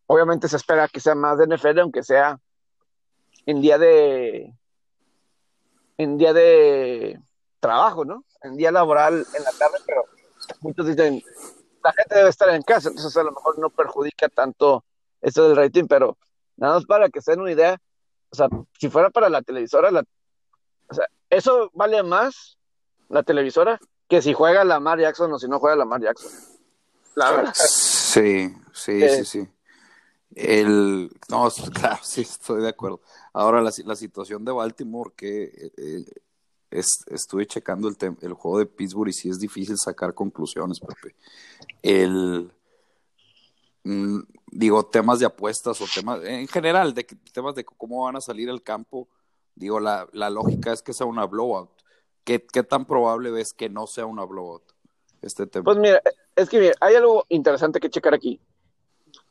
[SPEAKER 1] Obviamente se espera que sea más de NFL, aunque sea en día de en día de trabajo, ¿no? En día laboral en la tarde, pero muchos dicen, la gente debe estar en casa, entonces a lo mejor no perjudica tanto esto del rating, pero nada más para que se den una idea, o sea, si fuera para la televisora, la, o sea, eso vale más la televisora que si juega la Mar Jackson o si no juega la Mar Jackson. La verdad.
[SPEAKER 2] Sí, sí, sí, eh. sí. El, no, claro, sí, estoy de acuerdo. Ahora, la, la situación de Baltimore, que eh, es, estuve checando el, el juego de Pittsburgh y sí es difícil sacar conclusiones, Pepe. El, Mm, digo, temas de apuestas o temas, en general, de temas de cómo van a salir al campo, digo, la, la lógica es que sea una blowout. ¿Qué, ¿Qué, tan probable ves que no sea una blowout este tema?
[SPEAKER 1] Pues mira, es que mira, hay algo interesante que checar aquí.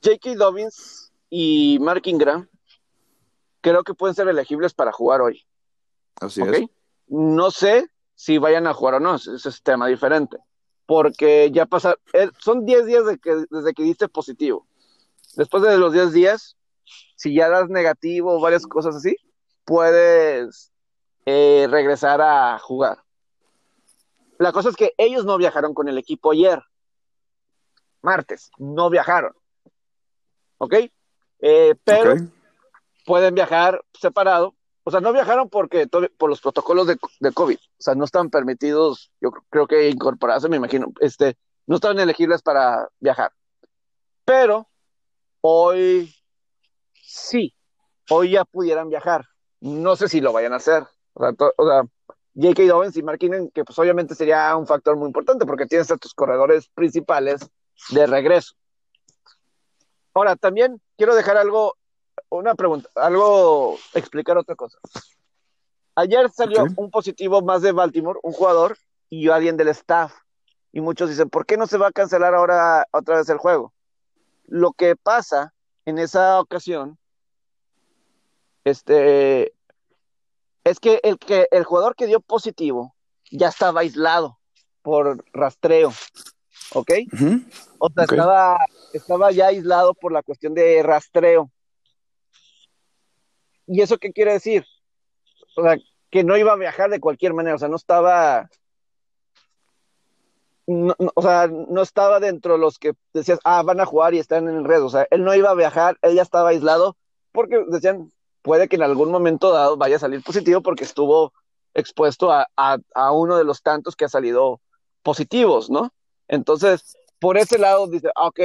[SPEAKER 1] J.K. Dobbins y Mark Ingram creo que pueden ser elegibles para jugar hoy.
[SPEAKER 2] Así es.
[SPEAKER 1] No sé si vayan a jugar o no, ese es tema diferente porque ya pasa, eh, son 10 días de que, desde que diste positivo. Después de los 10 días, si ya das negativo o varias cosas así, puedes eh, regresar a jugar. La cosa es que ellos no viajaron con el equipo ayer, martes, no viajaron. ¿Ok? Eh, pero pueden viajar separado o sea, no viajaron porque por los protocolos de, de, COVID, o sea, no estaban permitidos, yo creo que incorporarse, me imagino, este, no estaban elegibles para viajar. Pero hoy sí, hoy ya pudieran viajar. No sé si lo vayan a hacer. O sea, o sea J.K. Dobbins y Mark que pues obviamente sería un factor muy importante porque tienes a tus corredores principales de regreso. Ahora, también quiero dejar algo una pregunta, algo, explicar otra cosa. Ayer salió un positivo más de Baltimore, un jugador y alguien del staff. Y muchos dicen, ¿por qué no se va a cancelar ahora otra vez el juego? Lo que pasa en esa ocasión, este, es que el, que el jugador que dio positivo ya estaba aislado por rastreo, ¿ok? O sea, estaba estaba ya aislado por la cuestión de rastreo. ¿Y eso qué quiere decir? O sea, que no iba a viajar de cualquier manera, o sea, no estaba, o sea, no estaba dentro de los que decías, ah, van a jugar y están en el red, o sea, él no iba a viajar, él ya estaba aislado, porque decían, puede que en algún momento dado vaya a salir positivo porque estuvo expuesto a, a uno de los tantos que ha salido positivos, ¿no? Entonces, por ese lado dice, ah, ok,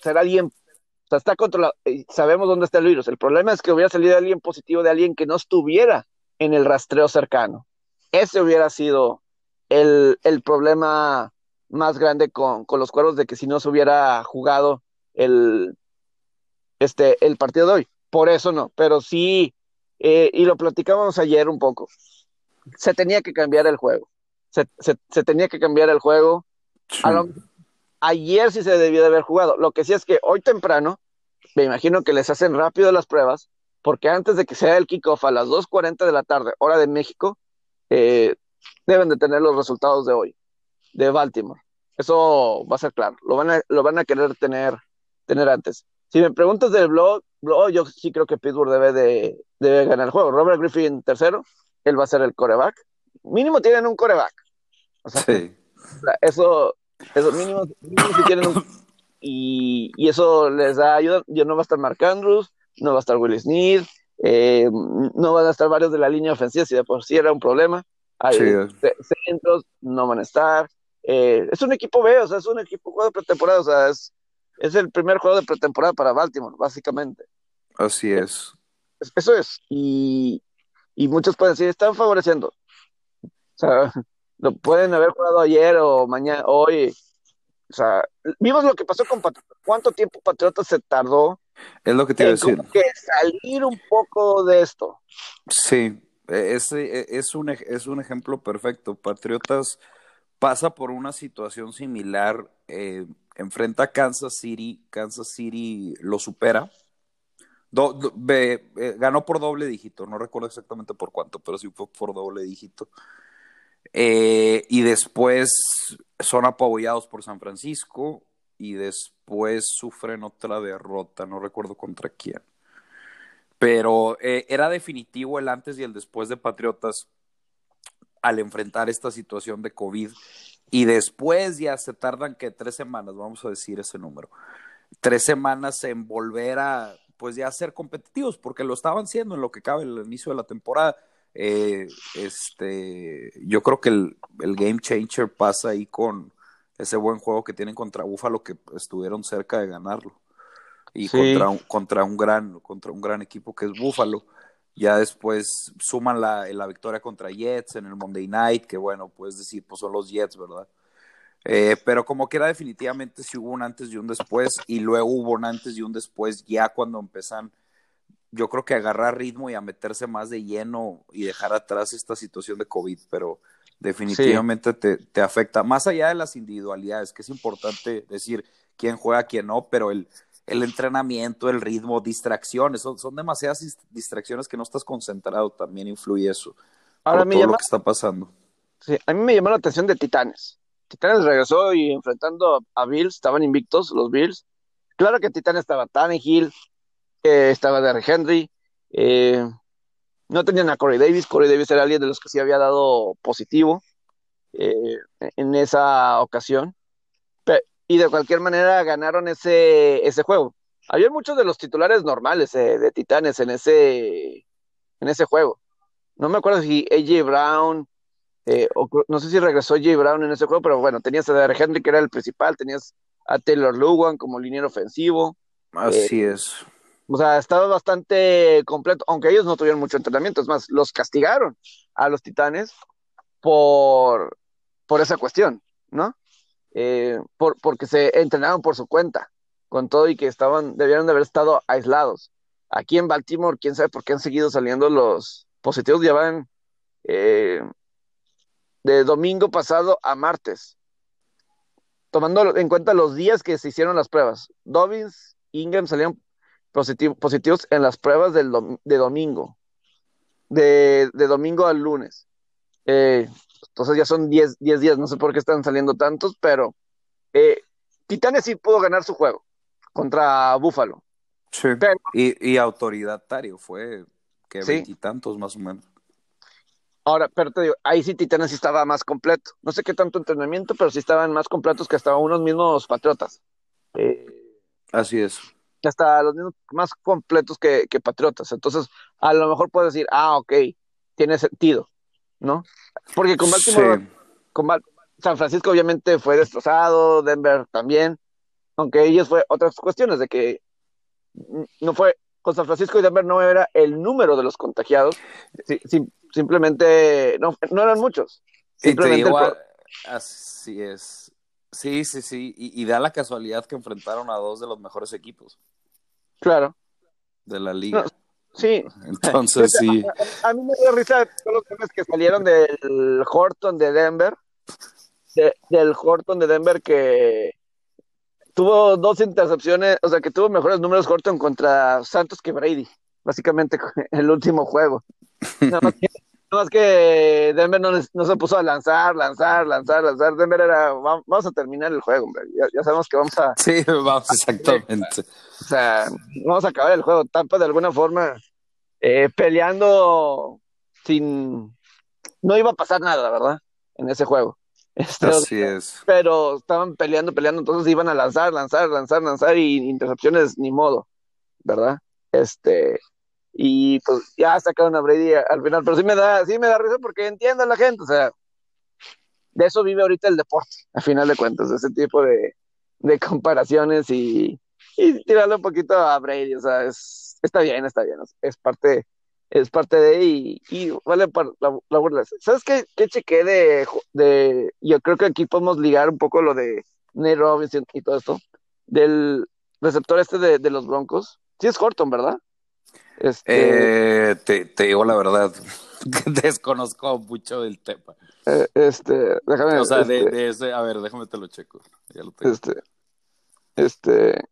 [SPEAKER 1] será alguien, o sea, está controlado, sabemos dónde está el virus. El problema es que hubiera salido alguien positivo de alguien que no estuviera en el rastreo cercano. Ese hubiera sido el, problema más grande con, los cuervos de que si no se hubiera jugado el, este, el partido de hoy. Por eso no, pero sí, eh, y lo platicábamos ayer un poco, se tenía que cambiar el juego. Se, se, tenía que cambiar el juego. Ayer sí se debió de haber jugado. Lo que sí es que hoy temprano, me imagino que les hacen rápido las pruebas, porque antes de que sea el kickoff a las 2.40 de la tarde, hora de México, eh, deben de tener los resultados de hoy, de Baltimore. Eso va a ser claro, lo van a, lo van a querer tener, tener antes. Si me preguntas del blog, blog, yo sí creo que Pittsburgh debe de ganar el juego. Robert Griffin tercero, él va a ser el coreback. Mínimo tienen un coreback. O sea, sí. eso, eso mínimo, mínimo si tienen un, y, y, eso les da ayuda. Yo no va a estar Mark Andrews, no va a estar Will Smith, eh, no van a estar varios de la línea ofensiva, si de por sí era un problema. Hay centros, no van a estar. Eh, es un equipo B, o sea, es un equipo juego de pretemporada, o sea, es, es el primer juego de pretemporada para Baltimore, básicamente.
[SPEAKER 2] Así es.
[SPEAKER 1] Eso es. Y, y muchos pueden decir, están favoreciendo. O sea, lo pueden haber jugado ayer o mañana, hoy. O sea, vimos lo que pasó con Patriotas. ¿Cuánto tiempo Patriotas se tardó
[SPEAKER 2] es lo que te iba a decir.
[SPEAKER 1] que salir un poco de esto.
[SPEAKER 2] Sí, e, es, e, es, un, es un ejemplo perfecto. Patriotas pasa por una situación similar, eh, enfrenta a Kansas City, Kansas City lo supera. Eh, ganó por doble dígito, no recuerdo exactamente por cuánto, pero sí fue por doble dígito. Eh, y después son apoyados por San Francisco, y después sufren otra derrota, no recuerdo contra quién. Pero eh, era definitivo el antes y el después de Patriotas al enfrentar esta situación de COVID. Y después ya se tardan que tres semanas, vamos a decir ese número, tres semanas en volver a, pues ya ser competitivos, porque lo estaban siendo en lo que cabe el inicio de la temporada. Eh, este, yo creo que el, el game changer pasa ahí con, ese buen juego que tienen contra Búfalo que estuvieron cerca de ganarlo. Y contra, un, contra un gran contra un gran equipo que es Búfalo ya después suman la, la, victoria contra Jets en el Monday Night que bueno puedes decir pues son los Jets verdad eh, pero como que era definitivamente si hubo un antes y un después y luego hubo un antes y un después ya cuando empiezan yo creo que agarrar ritmo y a meterse más de lleno y dejar atrás esta situación de COVID pero definitivamente te, te, afecta, más allá de las individualidades, que es importante decir quién juega, quién no, pero el, el entrenamiento, el ritmo, distracciones, son, son demasiadas distracciones que no estás concentrado, también influye eso. Ahora todo lo que está pasando.
[SPEAKER 1] Sí, a mí me llamó la atención de Titanes. Titanes regresó y enfrentando a Bills, estaban invictos los Bills. Claro que Titanes estaba Tannehill, eh, estaba Derrick Henry, eh, no tenían a Corey Davis. Corey Davis era alguien de los que sí había dado positivo eh, en esa ocasión. y de cualquier manera ganaron ese, ese juego. Había muchos de los titulares normales de Titanes en ese, en ese juego. No me acuerdo si AJ Brown, eh, no sé si regresó AJ Brown en ese juego, pero bueno, tenías a Derek Henry que era el principal, tenías a Taylor Lugan como liniero ofensivo.
[SPEAKER 2] Así es.
[SPEAKER 1] O sea, estaba bastante completo, aunque ellos no tuvieron mucho entrenamiento. Es más, los castigaron a los titanes por, por esa cuestión, ¿no? Eh, por, porque se entrenaron por su cuenta, con todo y que estaban, debieron de haber estado aislados. Aquí en Baltimore, quién sabe por qué han seguido saliendo los positivos, ya van eh, de domingo pasado a martes, tomando en cuenta los días que se hicieron las pruebas. Dobbins, Ingram salieron positivos en las pruebas del de domingo, de, domingo al lunes. Eh, entonces ya son 10 días, no sé por qué están saliendo tantos, pero eh, Titanes sí pudo ganar su juego. contra Buffalo.
[SPEAKER 2] Sí. y, y autoritario fue que veintitantos más o menos.
[SPEAKER 1] Ahora, pero te digo, ahí sí Titanes sí estaba más completo. No sé qué tanto entrenamiento, pero sí estaban más completos que hasta unos mismos Patriotas. Eh,
[SPEAKER 2] Así es.
[SPEAKER 1] Hasta los mismos más completos que, Patriotas. Entonces, a lo mejor puedes decir, ah, ok, tiene sentido, ¿no? Porque con Baltimore, con San Francisco obviamente fue destrozado, Denver también, aunque ellos fue otras cuestiones de que no fue, con San Francisco y Denver no era el número de los contagiados, simplemente no, no eran muchos. Simplemente
[SPEAKER 2] así es. Sí, sí, sí. Y, da la casualidad que enfrentaron a dos de los mejores equipos.
[SPEAKER 1] Claro.
[SPEAKER 2] De la liga.
[SPEAKER 1] sí.
[SPEAKER 2] Entonces, sí.
[SPEAKER 1] A, mí me dio risa todos los temas que salieron del Horton de Denver. del Horton de Denver que tuvo dos intercepciones, o sea, que tuvo mejores números Horton contra Santos que Brady, básicamente el último juego. Nada más que, Denver no, se puso a lanzar, lanzar, lanzar, lanzar. Denver era, vamos a terminar el juego, hombre. Ya, sabemos que vamos a...
[SPEAKER 2] Sí, vamos, exactamente.
[SPEAKER 1] O sea, vamos a acabar el juego. Tampa de alguna forma eh, peleando sin... No iba a pasar nada, ¿verdad? En ese juego.
[SPEAKER 2] Este, Así es.
[SPEAKER 1] Pero estaban peleando, peleando, entonces iban a lanzar, lanzar, lanzar, lanzar y intercepciones ni modo, ¿verdad? Este, y pues ya sacaron a Brady al final, pero sí me da, sí me da risa porque entiendo a la gente, o sea, de eso vive ahorita el deporte, a final de cuentas, ese tipo de, de comparaciones y, y tirarle un poquito a Brady, o sea, es, está bien, está bien, es parte es parte de y, y vale para la, la, burla. ¿Sabes qué, qué chequé de, de, yo creo que aquí podemos ligar un poco lo de Nate Robinson y todo esto, del receptor este de, de los Broncos? Sí es Horton, ¿verdad?
[SPEAKER 2] Este... Eh, te, te, digo la verdad, desconozco mucho del tema.
[SPEAKER 1] Eh, este, déjame.
[SPEAKER 2] O sea, de, este de, ese, a ver, déjame te lo checo. Ya lo tengo.
[SPEAKER 1] Este, este.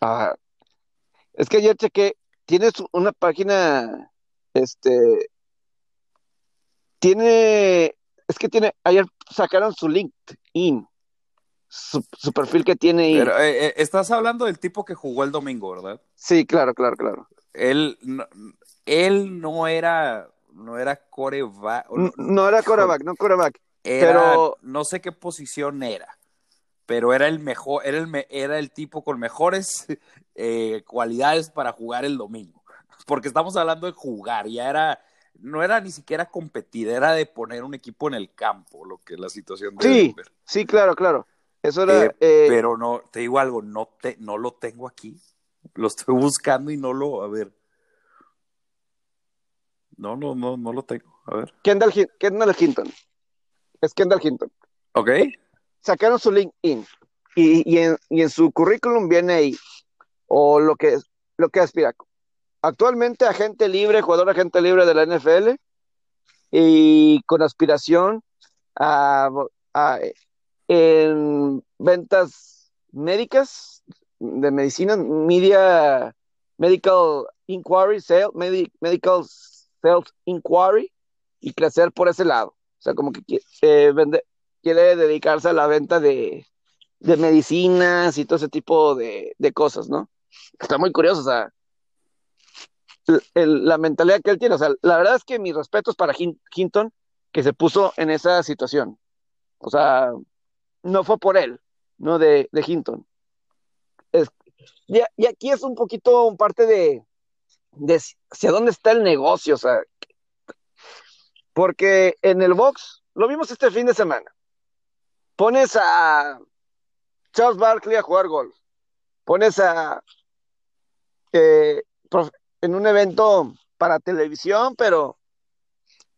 [SPEAKER 1] Ah, es que ayer chequé tienes una página, este, tiene, es que tiene, ayer sacaron su LinkedIn, su, su perfil que tiene.
[SPEAKER 2] Pero, eh, eh, estás hablando del tipo que jugó el domingo, ¿verdad?
[SPEAKER 1] Sí, claro, claro, claro.
[SPEAKER 2] Él, no, él no era, no era coreback.
[SPEAKER 1] No, no era coreback, no coreback.
[SPEAKER 2] pero no sé qué posición era pero era el mejor, era el, era el tipo con mejores eh, cualidades para jugar el domingo. Porque estamos hablando de jugar, ya era, no era ni siquiera competir, era de poner un equipo en el campo, lo que es la situación de
[SPEAKER 1] Sí, sí, claro, claro. Eso era. Eh, eh,
[SPEAKER 2] pero no, te digo algo, no, te, no lo tengo aquí. Lo estoy buscando y no lo, a ver. No, no, no, no lo tengo. A ver.
[SPEAKER 1] Kendall, Kendall Hinton. Es Kendall Hinton.
[SPEAKER 2] Ok
[SPEAKER 1] sacaron su LinkedIn y, y, en, y en su currículum viene ahí, o lo que, lo que aspira. Actualmente agente libre, jugador agente libre de la NFL y con aspiración a, en ventas médicas de medicina, media, medical inquiry, sales, medical sales inquiry y crecer por ese lado. O sea, como que eh, vende, quiere dedicarse a la venta de, medicinas y todo ese tipo de, cosas, ¿no? Está muy curioso, o sea, la mentalidad que él tiene, o sea, la verdad es que mis respetos para Hinton, que se puso en esa situación. O sea, no fue por él, ¿no? De, de Hinton. y, aquí es un poquito parte de, de hacia dónde está el negocio, o sea, porque en el box, lo vimos este fin de semana, pones a Charles Barkley a jugar golf, pones a eh, en un evento para televisión, pero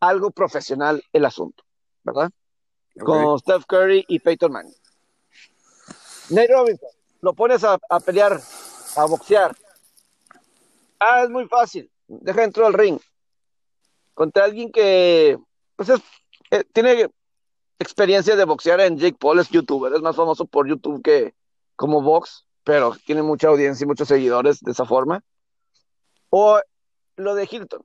[SPEAKER 1] algo profesional el asunto, ¿verdad? Con Steph Curry y Peyton Manning. Nate Robinson, lo pones a, pelear, a boxear. Ah, es muy fácil. Deja dentro del ring. Contra alguien que pues es, eh, tiene experiencia de boxear en Jake Paul, es youtuber, es más famoso por YouTube que como box, pero tiene mucha audiencia y muchos seguidores de esa forma. O lo de Hilton.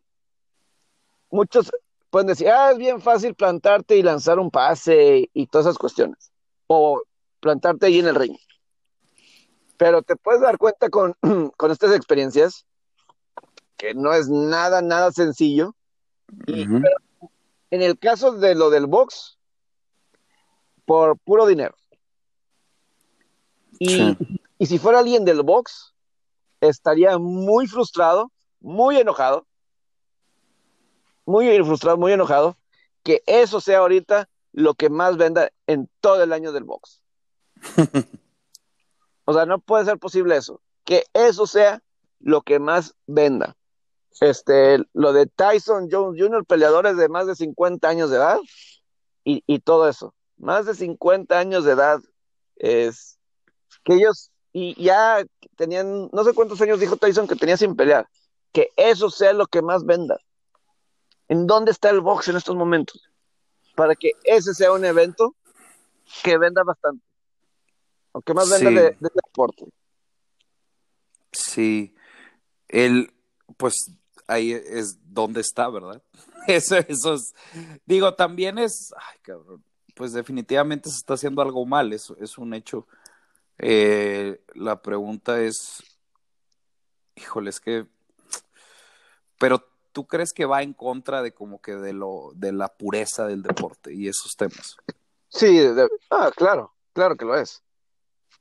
[SPEAKER 1] Muchos pueden decir, ah, es bien fácil plantarte y lanzar un pase y todas esas cuestiones. O plantarte ahí en el ring. Pero te puedes dar cuenta con, con estas experiencias que no es nada, nada sencillo. Y, en el caso de lo del box, por puro dinero. Y,
[SPEAKER 2] Sí.
[SPEAKER 1] y si fuera alguien del box, estaría muy frustrado, muy enojado, muy frustrado, muy enojado, que eso sea ahorita lo que más venda en todo el año del box. O sea, no puede ser posible eso, que eso sea lo que más venda. Este, lo de Tyson Jones Jr., peleadores de más de 50 años de edad y, y todo eso. Más de 50 años de edad es que ellos y ya tenían, no sé cuántos años dijo Tyson que tenía sin pelear, que eso sea lo que más venda. ¿En dónde está el box en estos momentos? Para que ese sea un evento que venda bastante, o que más venda
[SPEAKER 2] Sí.
[SPEAKER 1] de, de deporte.
[SPEAKER 2] Sí, el, pues ahí es donde está, ¿verdad? Eso, eso es, digo, también es, ay, cabrón, pues definitivamente se está haciendo algo mal, eso es un hecho. Eh, la pregunta es, híjole, es que, pero ¿tú crees que va en contra de como que de lo, de la pureza del deporte y esos temas?
[SPEAKER 1] Sí, de- ah, claro, claro que lo es.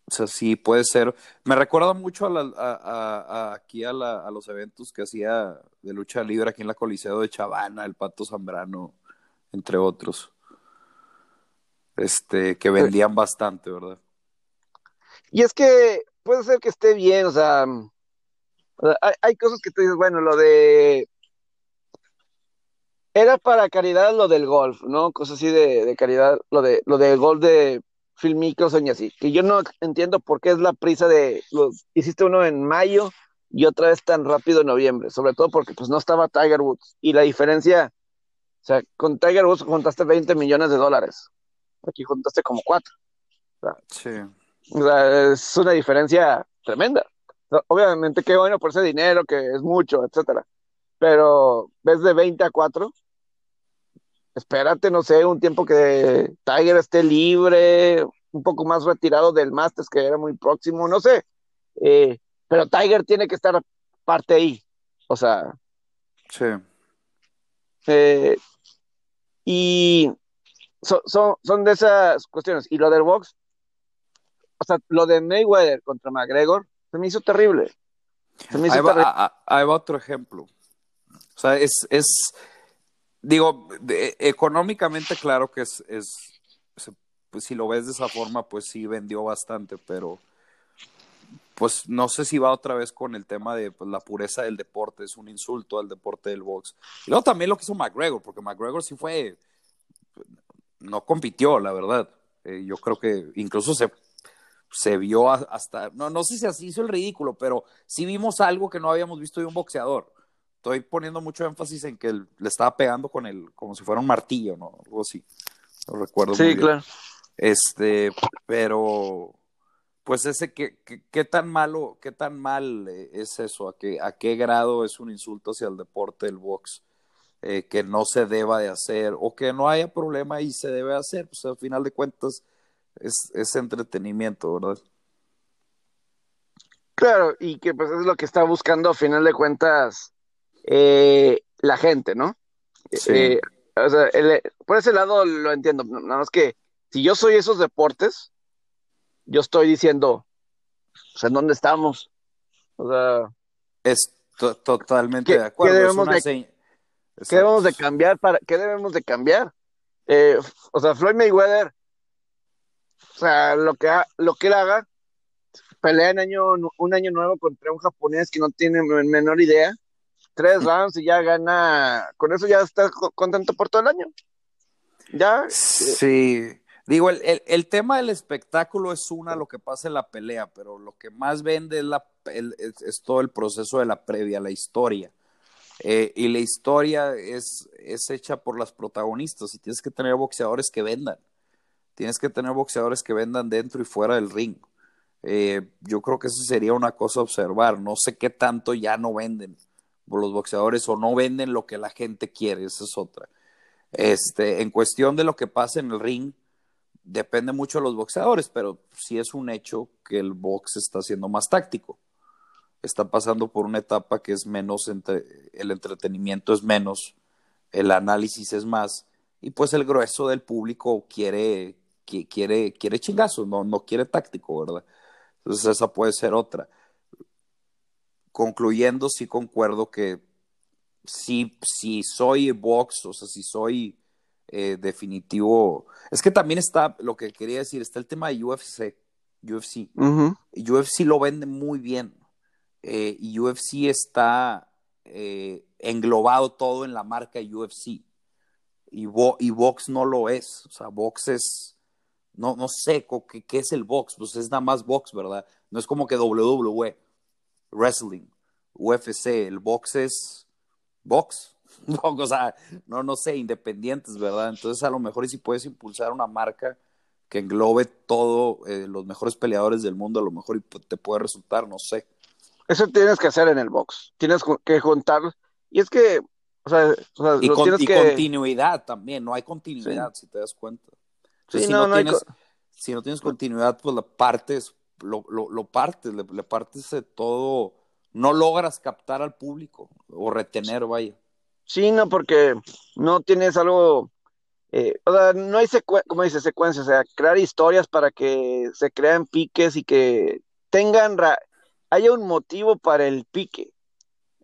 [SPEAKER 2] O sea, sí puede ser. Me recuerda mucho a, la- a- a- a- aquí a, la- a los eventos que hacía de lucha libre aquí en la Coliseo de Chavana, el Pato Zambrano, entre otros. Este, que vendían bastante, ¿verdad?
[SPEAKER 1] Y es que puede ser que esté bien, o sea, o sea, hay, hay cosas que tú dices, bueno, lo de... Era para caridad lo del golf, ¿no? Cosas así de, de caridad, lo de lo del golf de Phil Mickelson y así, que yo no entiendo por qué es la prisa de, los, hiciste uno en mayo y otra vez tan rápido en noviembre, sobre todo porque pues no estaba Tiger Woods y la diferencia, o sea, con Tiger Woods juntaste 20 millones de dólares, aquí juntaste como cuatro.
[SPEAKER 2] Sí.
[SPEAKER 1] O sea, es una diferencia tremenda. O sea, Obviamente, qué bueno por ese dinero, que es mucho, etcétera. Pero ves de 20 a 4, espérate, no sé, un tiempo que Tiger esté libre, un poco más retirado del Masters, que era muy próximo, no sé. Eh, pero Tiger tiene que estar parte ahí. O sea,
[SPEAKER 2] Sí.
[SPEAKER 1] eh, y so- son, son de esas cuestiones. Y lo del box, o sea, lo de Mayweather contra McGregor, se me hizo terrible. Se me hizo
[SPEAKER 2] Ahí va,
[SPEAKER 1] terrible.
[SPEAKER 2] a- a- ahí va otro ejemplo. O sea, es, es digo, económicamente claro que es, es pues si lo ves de esa forma, pues sí vendió bastante, pero pues no sé si va otra vez con el tema de pues, la pureza del deporte, es un insulto al deporte del box. Y luego también lo que hizo McGregor, porque McGregor sí fue, no compitió, la verdad. Eh, yo creo que incluso se, se vio hasta, no, no sé si así hizo el ridículo, pero sí vimos algo que no habíamos visto de un boxeador. Estoy poniendo mucho énfasis en que él le estaba pegando con el, como si fuera un martillo, ¿no? Algo así. No recuerdo muy
[SPEAKER 1] Sí,
[SPEAKER 2] bien.
[SPEAKER 1] claro.
[SPEAKER 2] Este, pero pues ese qué, qué, qué tan malo, qué tan mal eh, es eso, a qué, a qué grado es un insulto hacia el deporte del box, eh, que no se deba de hacer, o que no haya problema y se debe hacer, pues al final de cuentas es, es entretenimiento, ¿verdad?
[SPEAKER 1] Claro, y que pues es lo que está buscando a final de cuentas eh, la gente, ¿no?
[SPEAKER 2] Sí.
[SPEAKER 1] Eh, o sea, el- por ese lado lo entiendo, nada más que si yo soy esos deportes, yo estoy diciendo, pues, ¿en dónde estamos? O sea,
[SPEAKER 2] Es to- totalmente
[SPEAKER 1] ¿Qué-
[SPEAKER 2] de acuerdo.
[SPEAKER 1] qué
[SPEAKER 2] es
[SPEAKER 1] debemos de-
[SPEAKER 2] señ-
[SPEAKER 1] ¿qué
[SPEAKER 2] Exacto.
[SPEAKER 1] debemos de cambiar para, qué debemos de cambiar? Eh, o sea, Floyd Mayweather, o sea, lo que, ha- lo que él haga, pelea en año, un año nuevo contra un japonés que no tiene men- menor idea, tres rounds y ya gana, con eso ya está co- contento por todo el año. Ya,
[SPEAKER 2] Sí, digo, el, el- el tema del espectáculo es una, lo que pasa en la pelea, pero lo que más vende es, la, el- es, es todo el proceso de la previa, la historia. Eh, y la historia es, es hecha por las protagonistas y tienes que tener boxeadores que vendan. Tienes que tener boxeadores que vendan dentro y fuera del ring. Eh, yo creo que eso sería una cosa a observar. No sé qué tanto ya no venden los boxeadores o no venden lo que la gente quiere, esa es otra. Este, en cuestión de lo que pasa en el ring, depende mucho de los boxeadores, pero sí es un hecho que el box está siendo más táctico. Está pasando por una etapa que es menos, entre, el entretenimiento es menos, el análisis es más, y pues el grueso del público quiere, quiere, quiere chingazos, no, no quiere táctico, ¿verdad? Entonces esa puede ser otra. Concluyendo, sí concuerdo que si, si soy box, o sea, si soy eh, definitivo. Es que también está, lo que quería decir, está el tema de UFC. UFC. UFC lo vende muy bien. Eh, y UFC está eh, englobado todo en la marca UFC. Y, y Box no lo es. O sea, Box es. No, no sé ¿qué, qué es el box. Pues es nada más box, ¿verdad? No es como que WWE, wrestling, UFC. El box es box. o sea, no, no sé, independientes, ¿verdad? Entonces a lo mejor si puedes impulsar una marca que englobe todo, eh, los mejores peleadores del mundo, a lo mejor te puede resultar, no sé.
[SPEAKER 1] Eso tienes que hacer en el box, tienes que juntar, y es que, o sea,
[SPEAKER 2] y, continuidad también, no hay continuidad, si te das cuenta. si, no, tienes, si no tienes continuidad, pues la partes, lo, lo, lo partes, le, le partes de todo, no logras captar al público o retener, vaya.
[SPEAKER 1] Sí, no, porque no tienes algo, eh, o sea, no hay como dice, secuencias, o sea, crear historias para que se crean piques y que tengan, haya un motivo para el pique.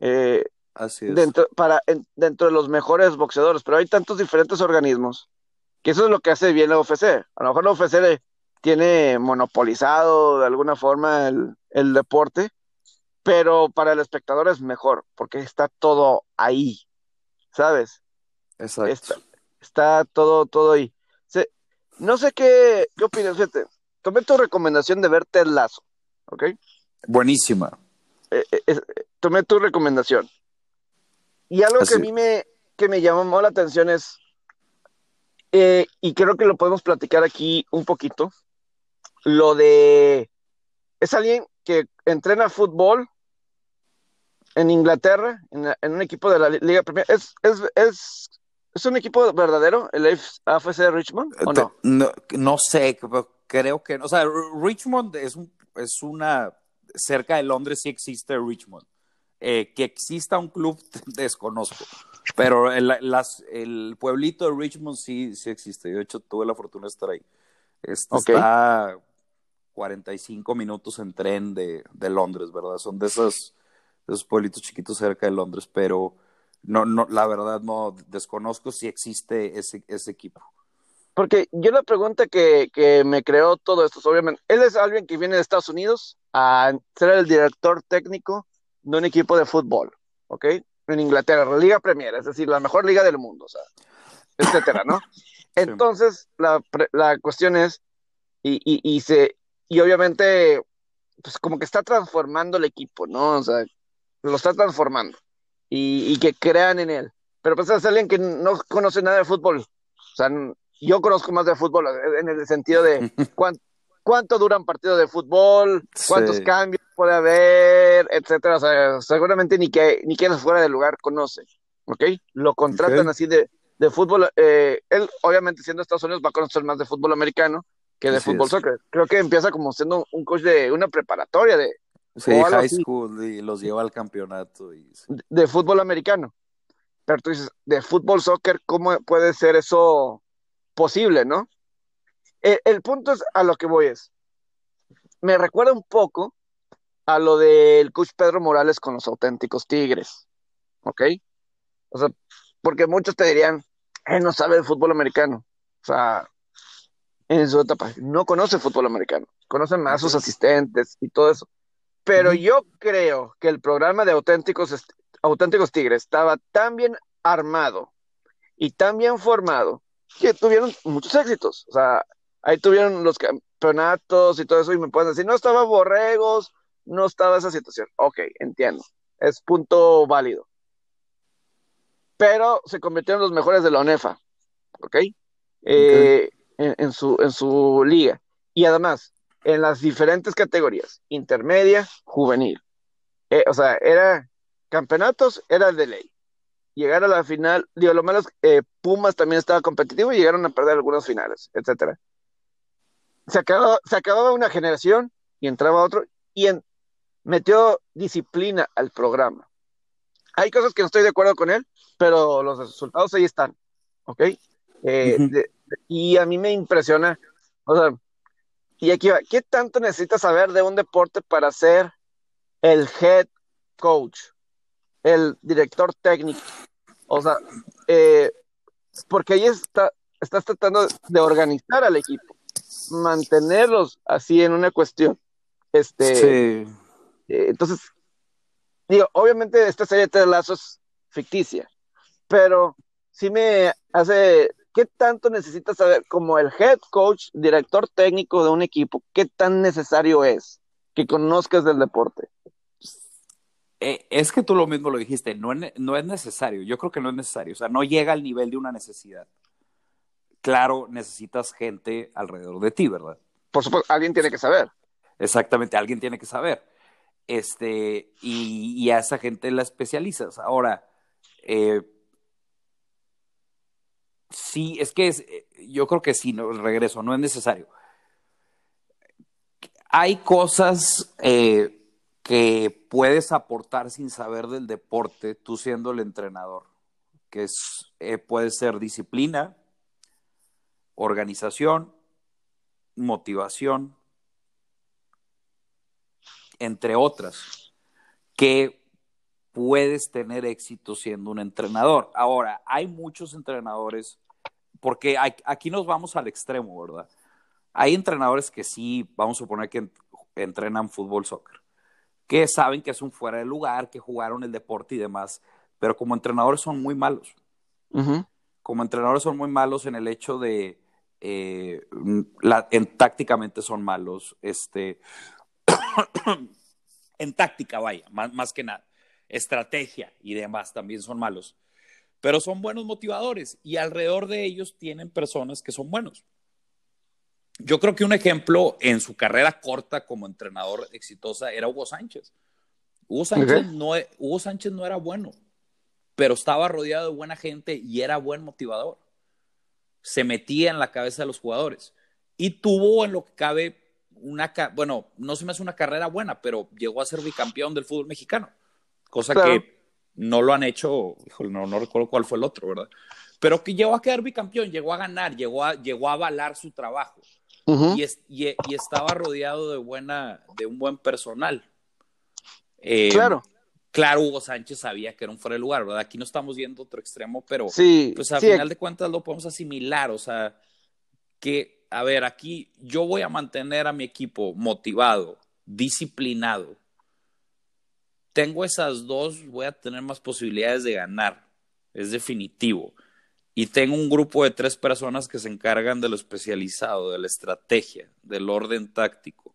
[SPEAKER 1] Eh,
[SPEAKER 2] Así es.
[SPEAKER 1] Dentro, para, dentro de los mejores boxeadores, pero hay tantos diferentes organismos que eso es lo que hace bien la UFC. A lo mejor la UFC tiene monopolizado de alguna forma el, el deporte, pero para el espectador es mejor porque está todo ahí. ¿sabes?
[SPEAKER 2] Exacto.
[SPEAKER 1] Está, todo, todo ahí. no sé qué, qué opinas, fíjate. Tomé tu recomendación de ver Ted Lazo, ¿ok?
[SPEAKER 2] Buenísima.
[SPEAKER 1] Eh, eh, tomé tu recomendación. Y algo que a mí me, que me llamó la atención es, eh, y creo que lo podemos platicar aquí un poquito, lo de, es alguien que entrena fútbol en Inglaterra, en, un equipo de la Liga Premier. ¿Es, es, es, es un equipo verdadero, el AFC Richmond, o no?
[SPEAKER 2] no? No sé, creo que, o sea, Richmond es, un, es una, cerca de Londres sí existe Richmond. Eh, que exista un club desconozco, pero el, las, el pueblito de Richmond sí, sí existe. de hecho tuve la fortuna de estar ahí. Este, Está 45 minutos en tren de, de Londres, ¿verdad? Son de esas esos pueblitos chiquitos cerca de Londres, pero no, no, la verdad no desconozco si existe ese, ese equipo.
[SPEAKER 1] Porque yo la pregunta que, que me creó todo esto, obviamente, él es alguien que viene de Estados Unidos a ser el director técnico de un equipo de fútbol, ¿ok? En Inglaterra, la Liga Premier, es decir, la mejor liga del mundo, o sea, etcétera, ¿no? Entonces, la, la cuestión es, y, y, y, se, y obviamente, pues como que está transformando el equipo, ¿no? O sea, lo está transformando y, que crean en él. Pero pues es alguien que no conoce nada de fútbol. O sea, yo conozco más de fútbol en el sentido de cuánto, cuánto dura un partido de fútbol, cuántos cambios puede haber, etcétera. O sea, seguramente ni que ni quien fuera del lugar conoce. ¿Ok? Lo contratan así de, de fútbol. Eh, él, obviamente, siendo Estados Unidos, va a conocer más de fútbol americano que de fútbol soccer. Creo que empieza como siendo un coach de una preparatoria de,
[SPEAKER 2] Sí, high school y los lleva al campeonato. Y...
[SPEAKER 1] De fútbol americano. Pero tú dices, de fútbol, soccer, ¿cómo puede ser eso posible, no? El, punto es a lo que voy es, me recuerda un poco a lo del coach Pedro Morales con los auténticos Tigres, ¿ok? O sea, porque muchos te dirían, él no sabe de fútbol americano. O sea, en su etapa, no conoce fútbol americano, conoce más sus asistentes y todo eso. Pero yo creo que el programa de auténticos, auténticos Tigres estaba tan bien armado y tan bien formado que tuvieron muchos éxitos. O sea, ahí tuvieron los campeonatos y todo eso y me pueden decir, no estaba Borregos, no estaba esa situación. Ok, entiendo. Es punto válido. Pero se convirtieron en los mejores de la ONEFA. ¿Ok? Eh, en, su, en su liga. Y además, en las diferentes categorías, intermedia, juvenil. Eh, o sea, era campeonatos, era de ley. Llegar a la final, digo, lo malo es eh, Pumas también estaba competitivo y llegaron a perder algunas finales, etcétera. se acababa, se acababa una generación y entraba otro y metió disciplina al programa. Hay cosas que no estoy de acuerdo con él, pero los resultados ahí están, ¿ok? Eh, y a mí me impresiona, o sea, y aquí va, ¿qué tanto necesitas saber de un deporte para ser el head coach, el director técnico? O sea, eh, porque ahí está, estás tratando de organizar al equipo, mantenerlos así en una cuestión. Este, sí. Eh, entonces, digo, obviamente esta serie de lazos ficticia, pero sí me hace, ¿qué tanto necesitas saber como el head coach, director técnico de un equipo, qué tan necesario es que conozcas del deporte?
[SPEAKER 2] Eh, es que tú lo mismo lo dijiste, no es, no es necesario, yo creo que no es necesario, o sea, no llega al nivel de una necesidad. Claro, necesitas gente alrededor de ti, ¿verdad?
[SPEAKER 1] Por supuesto, alguien tiene que saber.
[SPEAKER 2] Exactamente, alguien tiene que saber. Este, y, a esa gente la especializas. Ahora, eh, sí, es que eh, yo creo que sí, no, regreso, no es necesario. Hay cosas eh, que puedes aportar sin saber del deporte, tú siendo el entrenador, que es, puede ser disciplina, organización, motivación, entre otras, que puedes tener éxito siendo un entrenador. Ahora, hay muchos entrenadores, porque aquí nos vamos al extremo, ¿verdad? Hay entrenadores que sí, vamos a suponer que entrenan fútbol, soccer, que saben que es un fuera de lugar, que jugaron el deporte y demás, pero como entrenadores son muy malos. Como entrenadores son muy malos en el hecho de, eh, en, tácticamente son malos, este, en táctica, vaya, más, más que nada. Estrategia y demás también son malos. Pero son buenos motivadores y alrededor de ellos tienen personas que son buenos. Yo creo que un ejemplo en su carrera corta como entrenador exitosa era Hugo Sánchez. Hugo Sánchez, no, Hugo Sánchez no era bueno, pero estaba rodeado de buena gente y era buen motivador. Se metía en la cabeza de los jugadores y tuvo en lo que cabe una, bueno, no se me hace una carrera buena, pero llegó a ser bicampeón del fútbol mexicano, cosa que no lo han hecho, no, no recuerdo cuál fue el otro, ¿verdad? Pero que llegó a quedar bicampeón, llegó a ganar, llegó a, llegó a avalar su trabajo y, y, estaba rodeado de, buena, de un buen personal.
[SPEAKER 1] Eh, claro.
[SPEAKER 2] Claro, Hugo Sánchez sabía que era un fuera de lugar, ¿verdad? Aquí no estamos viendo otro extremo, pero sí, pues al final de cuentas lo podemos asimilar, o sea, que a ver, aquí yo voy a mantener a mi equipo motivado, disciplinado. Tengo esas dos, voy a tener más posibilidades de ganar, es definitivo. Y tengo un grupo de tres personas que se encargan de lo especializado, de la estrategia, del orden táctico.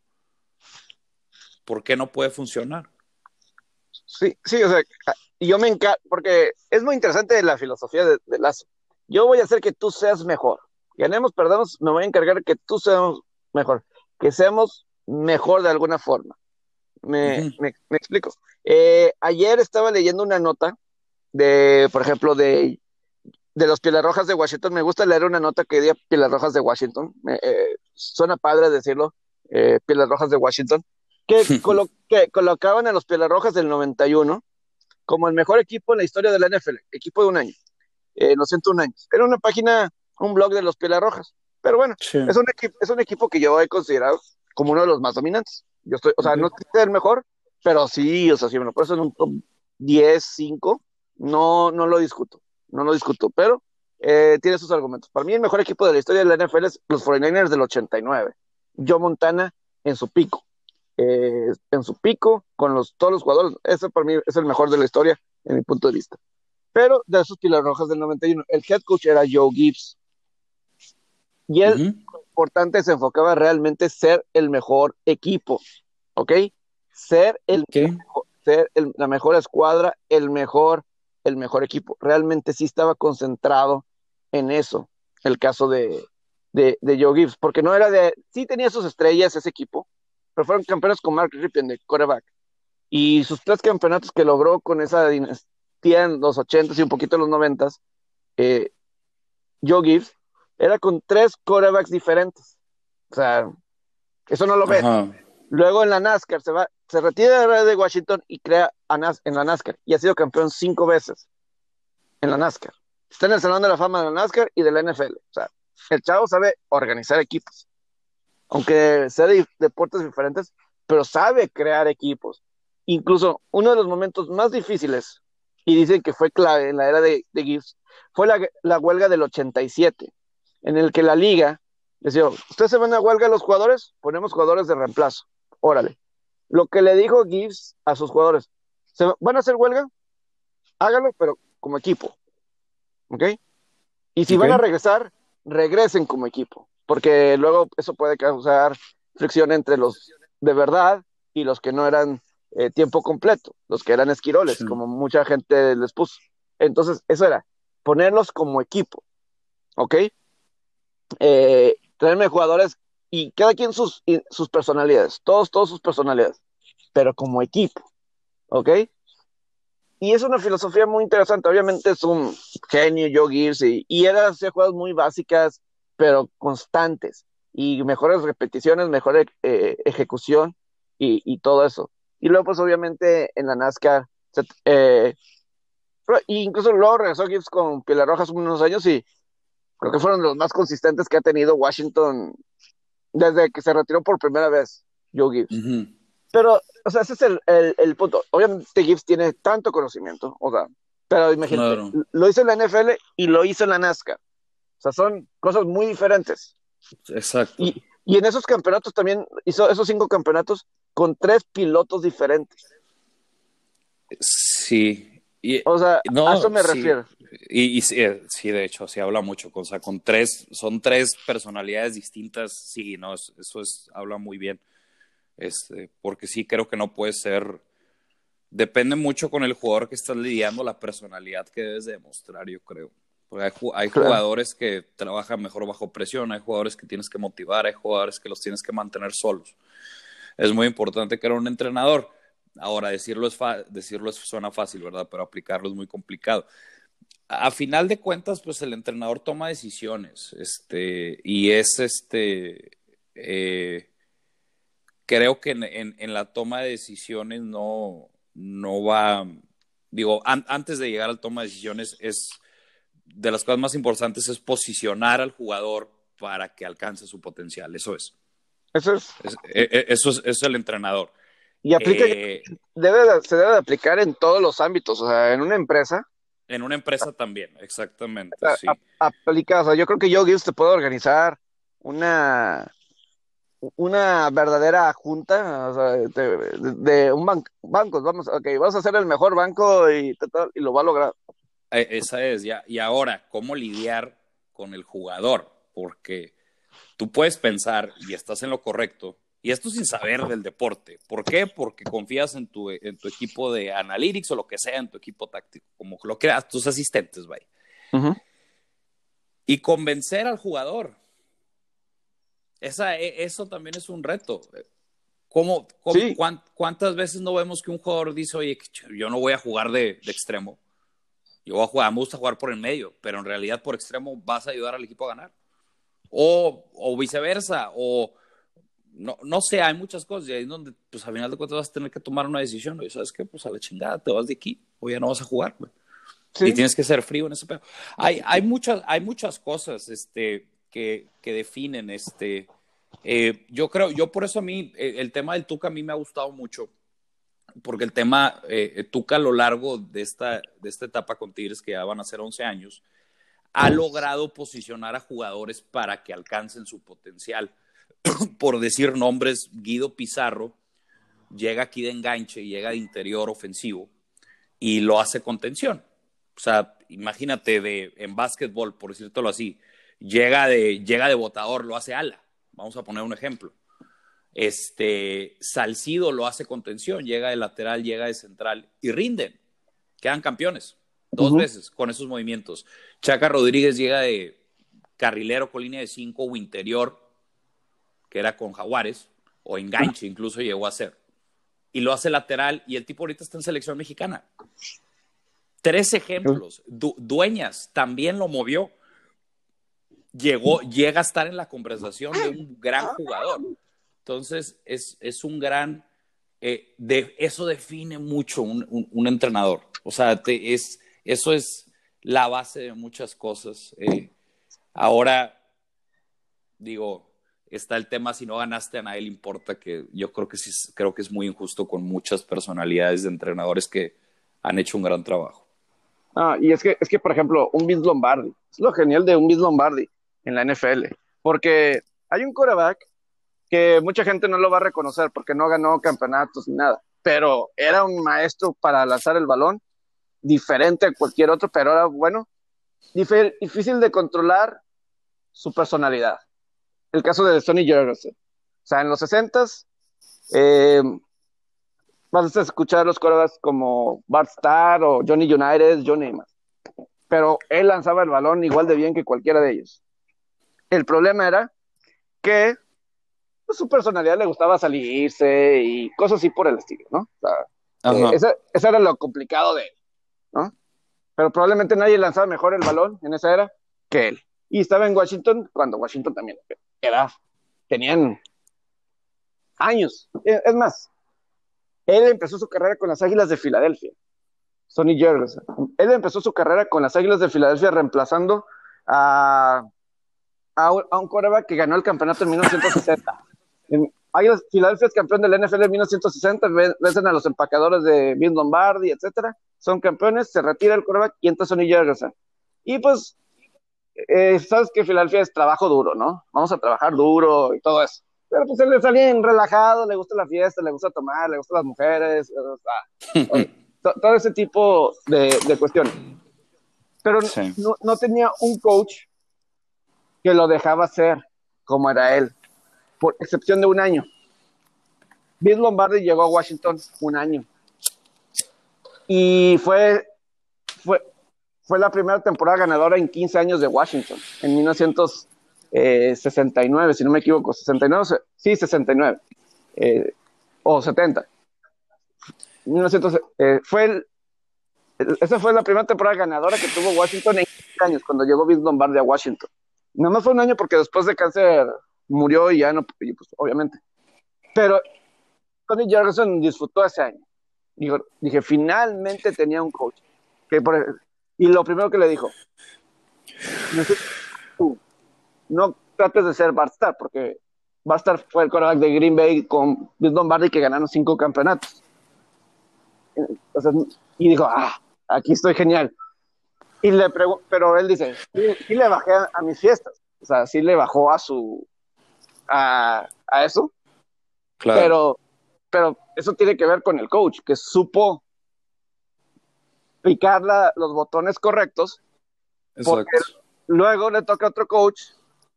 [SPEAKER 2] ¿Por qué no puede funcionar?
[SPEAKER 1] Sí, sí, o sea, yo me encanta, porque es muy interesante la filosofía de, de Lazo. Yo voy a hacer que tú seas mejor ganemos, perdamos, me voy a encargar que tú seamos mejor, que seamos mejor de alguna forma. Me, me, explico. Eh, ayer estaba leyendo una nota de, por ejemplo, de, de los Rojas de Washington. Me gusta leer una nota que dio Rojas de Washington. Eh, suena padre decirlo, eh, Rojas de Washington. Que, que colocaban a los Rojas del 91 como el mejor equipo en la historia de la NFL, equipo de un año, eh, los 101 años. Era una página un blog de los Pieles Rojas. Pero bueno, es, un equipo, es un equipo que yo he considerado como uno de los más dominantes. Yo estoy, o sea, no es el mejor, pero sí, o sea, si me lo pones en un top 10, 5, no, no lo discuto, no lo discuto, pero eh, tiene sus argumentos. Para mí el mejor equipo de la historia de la NFL es los 49ers del 89. Joe Montana en su pico, eh, en su pico, con los, todos los jugadores, ese para mí es el mejor de la historia, en mi punto de vista. Pero de esos Pilar Rojas del 91, el head coach era Joe Gibbs, y lo importante, se enfocaba realmente ser el mejor equipo, ¿ok? Ser el, ser la mejor escuadra, el mejor, el mejor equipo. Realmente sí estaba concentrado en eso, el caso de, de, Joe Gibbs, porque no era de, sí tenía sus estrellas ese equipo, pero fueron campeones con Mark Ripien de quarterback. Y sus tres campeonatos que logró con esa dinastía en los ochentas y un poquito en los noventas, eh, Joe Gibbs era con tres quarterbacks diferentes. O sea, eso no lo ves. Luego en la NASCAR se va, se retira de Washington y crea en la NASCAR y ha sido campeón cinco veces en la NASCAR. Está en el Salón de la Fama de la NASCAR y de la NFL. O sea, el chavo sabe organizar equipos. Aunque sea de deportes diferentes, pero sabe crear equipos. Incluso uno de los momentos más difíciles, y dicen que fue clave en la era de, de Gibbs, fue la, la, huelga del 87, en el que la liga decía, ¿ustedes se van a huelga los jugadores? Ponemos jugadores de reemplazo. Órale. Lo que le dijo Gibbs a sus jugadores, ¿se van a hacer huelga? Háganlo, pero como equipo. ¿Ok? Y si van a regresar, regresen como equipo, porque luego eso puede causar fricción entre los de verdad y los que no eran eh, tiempo completo, los que eran esquiroles, como mucha gente les puso. Entonces, eso era, ponerlos como equipo, ¿ok? Eh, traerme jugadores y cada quien sus, sus personalidades, todos, todos sus personalidades, pero como equipo, ¿ok? Y es una filosofía muy interesante. Obviamente es un genio, Joe Gibbs, y, y era hacer juegos muy básicas, pero constantes, y mejores repeticiones, mejor eh, ejecución y, todo eso. Y luego, pues obviamente en la NASCAR, eh, incluso luego regresó Gibbs con Pieles Rojas unos años y creo que fueron los más consistentes que ha tenido Washington desde que se retiró por primera vez, Joe Gibbs. Pero, o sea, ese es el, el, punto. Obviamente Gibbs tiene tanto conocimiento, o sea, pero imagínate, lo hizo en la NFL y lo hizo en la NASCAR. O sea, son cosas muy diferentes.
[SPEAKER 2] Exacto.
[SPEAKER 1] Y, y en esos campeonatos también hizo esos cinco campeonatos con tres pilotos diferentes.
[SPEAKER 2] Sí.
[SPEAKER 1] Y, o sea, a eso me refiero.
[SPEAKER 2] Y, y eh, sí, de hecho, sí habla mucho. O sea, con tres, son tres personalidades distintas. Sí, no, eso es, habla muy bien. Este, porque sí creo que no puede ser. Depende mucho con el jugador que estás lidiando, la personalidad que debes demostrar, yo creo. Porque hay, jugadores que trabajan mejor bajo presión, hay jugadores que tienes que motivar, hay jugadores que los tienes que mantener solos. Es muy importante que era un entrenador. Ahora, decirlo, es decirlo suena fácil, ¿verdad? Pero aplicarlo es muy complicado. A final de cuentas, pues el entrenador toma decisiones, este, y es este, eh, creo que en, la toma de decisiones no, no va, digo, antes de llegar al toma de decisiones es de las cosas más importantes es posicionar al jugador para que alcance su potencial, eso es.
[SPEAKER 1] Eso es.
[SPEAKER 2] E, e, eso, es el entrenador.
[SPEAKER 1] Y aplica, eh, debe, se debe aplicar en todos los ámbitos, o sea, en una empresa.
[SPEAKER 2] En una empresa también, exactamente. sí.
[SPEAKER 1] aplica, o sea, yo creo que yo, Gibbs, te puedo organizar una una verdadera junta o sea, de, un banco, bancos, vamos, ok, vamos a ser el mejor banco y, y lo va a lograr.
[SPEAKER 2] Eh, esa es, ya. Y ahora, ¿cómo lidiar con el jugador? Porque tú puedes pensar y estás en lo correcto, y esto sin saber del deporte. ¿Por qué? Porque confías en tu, en tu equipo de analytics o lo que sea, en tu equipo táctico, como lo creas, tus asistentes, vaya. Y convencer al jugador esa, e, eso también es un reto. ¿Cómo, ¿Cuántas veces no vemos que un jugador dice, oye, yo no voy a jugar de, extremo? Yo voy a jugar, me gusta jugar por el medio, pero en realidad por extremo vas a ayudar al equipo a ganar. O, o viceversa, o no, no sé, hay muchas cosas y ahí es donde, pues al final de cuentas vas a tener que tomar una decisión. Y sabes qué, pues a la chingada, te vas de aquí, o ya no vas a jugar, Y tienes que ser frío en ese pedo. Hay, hay, muchas, hay muchas cosas, este, que, que definen este. Eh, yo creo, yo por eso a mí, eh, el tema del Tuca a mí me ha gustado mucho, porque el tema eh, Tuca a lo largo de esta, de esta etapa con Tigres, que ya van a ser 11 años, ha logrado posicionar a jugadores para que alcancen su potencial. por decir nombres, Guido Pizarro llega aquí de enganche, llega de interior ofensivo y lo hace con tensión. O sea, imagínate de, en básquetbol, por decírtelo así, llega de, llega de botador, lo hace ala. Vamos a poner un ejemplo. Este, Salcido lo hace con tensión, llega de lateral, llega de central y rinden. Quedan campeones dos veces con esos movimientos. Chaca Rodríguez llega de carrilero con línea de cinco o interior, que era con Jaguares, o enganche incluso llegó a ser. Y lo hace lateral y el tipo ahorita está en selección mexicana. Tres ejemplos. dueñas también lo movió llegó, llega a estar en la conversación de un gran jugador. Entonces, es, es un gran, eh, de, eso define mucho un, un, entrenador. O sea, te, es, eso es la base de muchas cosas. Eh, ahora, digo, está el tema, si no ganaste a nadie le importa, que yo creo que sí, creo que es muy injusto con muchas personalidades de entrenadores que han hecho un gran trabajo.
[SPEAKER 1] Ah, y es que, es que, por ejemplo, un Vince Lombardi, es lo genial de un Vince Lombardi en la NFL, porque hay un quarterback que mucha gente no lo va a reconocer porque no ganó campeonatos ni nada, pero era un maestro para lanzar el balón, diferente a cualquier otro, pero era bueno, difícil de controlar su personalidad. El caso de Sonny Jurgensen. O sea, en los 60s, eh, vas a escuchar los quarterbacks como Bart Starr o Johnny United, Johnny más. Pero él lanzaba el balón igual de bien que cualquiera de ellos. El problema era que pues, su personalidad le gustaba salirse y cosas así por el estilo, ¿no? O sea, eh, ese, era lo complicado de él, ¿no? Pero probablemente nadie lanzaba mejor el balón en esa era que él. Y estaba en Washington cuando Washington también era, tenían años. Es más, él empezó su carrera con las Águilas de Filadelfia. Sonny Jurgensen. Él empezó su carrera con las Águilas de Filadelfia reemplazando a, a, un quarterback que ganó el campeonato en 1960. En, Águilas, Filadelfia es campeón del NFL en 1960, vencen a los empacadores de Bill Lombardi, etcétera. Son campeones, se retira el quarterback y entra Sonny Jurgensen. Y pues, eh, sabes que Filadelfia es trabajo duro, ¿no? Vamos a trabajar duro y todo eso. Pero pues él le sale relajado, le gusta la fiesta, le gusta tomar, le gustan las mujeres, todo ese tipo de, cuestiones. Pero no, tenía un coach que lo dejaba ser como era él, por excepción de un año. Bill Lombardi llegó a Washington un año. Y fue, fue, fue la primera temporada ganadora en 15 años de Washington, en 1900 eh, 69, si no me equivoco, 69, sí, 69, eh, o 70. 1900, eh, fue el, esa fue la primera temporada ganadora que tuvo Washington en 15 años, cuando llegó Vince Lombardi a Washington. Nada más fue un año porque después de cáncer murió y ya no, pues, obviamente. Pero Tony Jefferson disfrutó ese año. Dije, finalmente tenía un coach. Que y lo primero que le dijo, no trates de ser Barstar, porque Barstar fue el quarterback de Green Bay con Bill Lombardi que ganaron cinco campeonatos. Entonces, y dijo, ah, aquí estoy genial. Y le pero él dice, sí, le bajé a, mis fiestas. O sea, sí le bajó a su, a, a eso. Claro. Pero, pero eso tiene que ver con el coach, que supo picar los botones correctos. Porque luego le toca a otro coach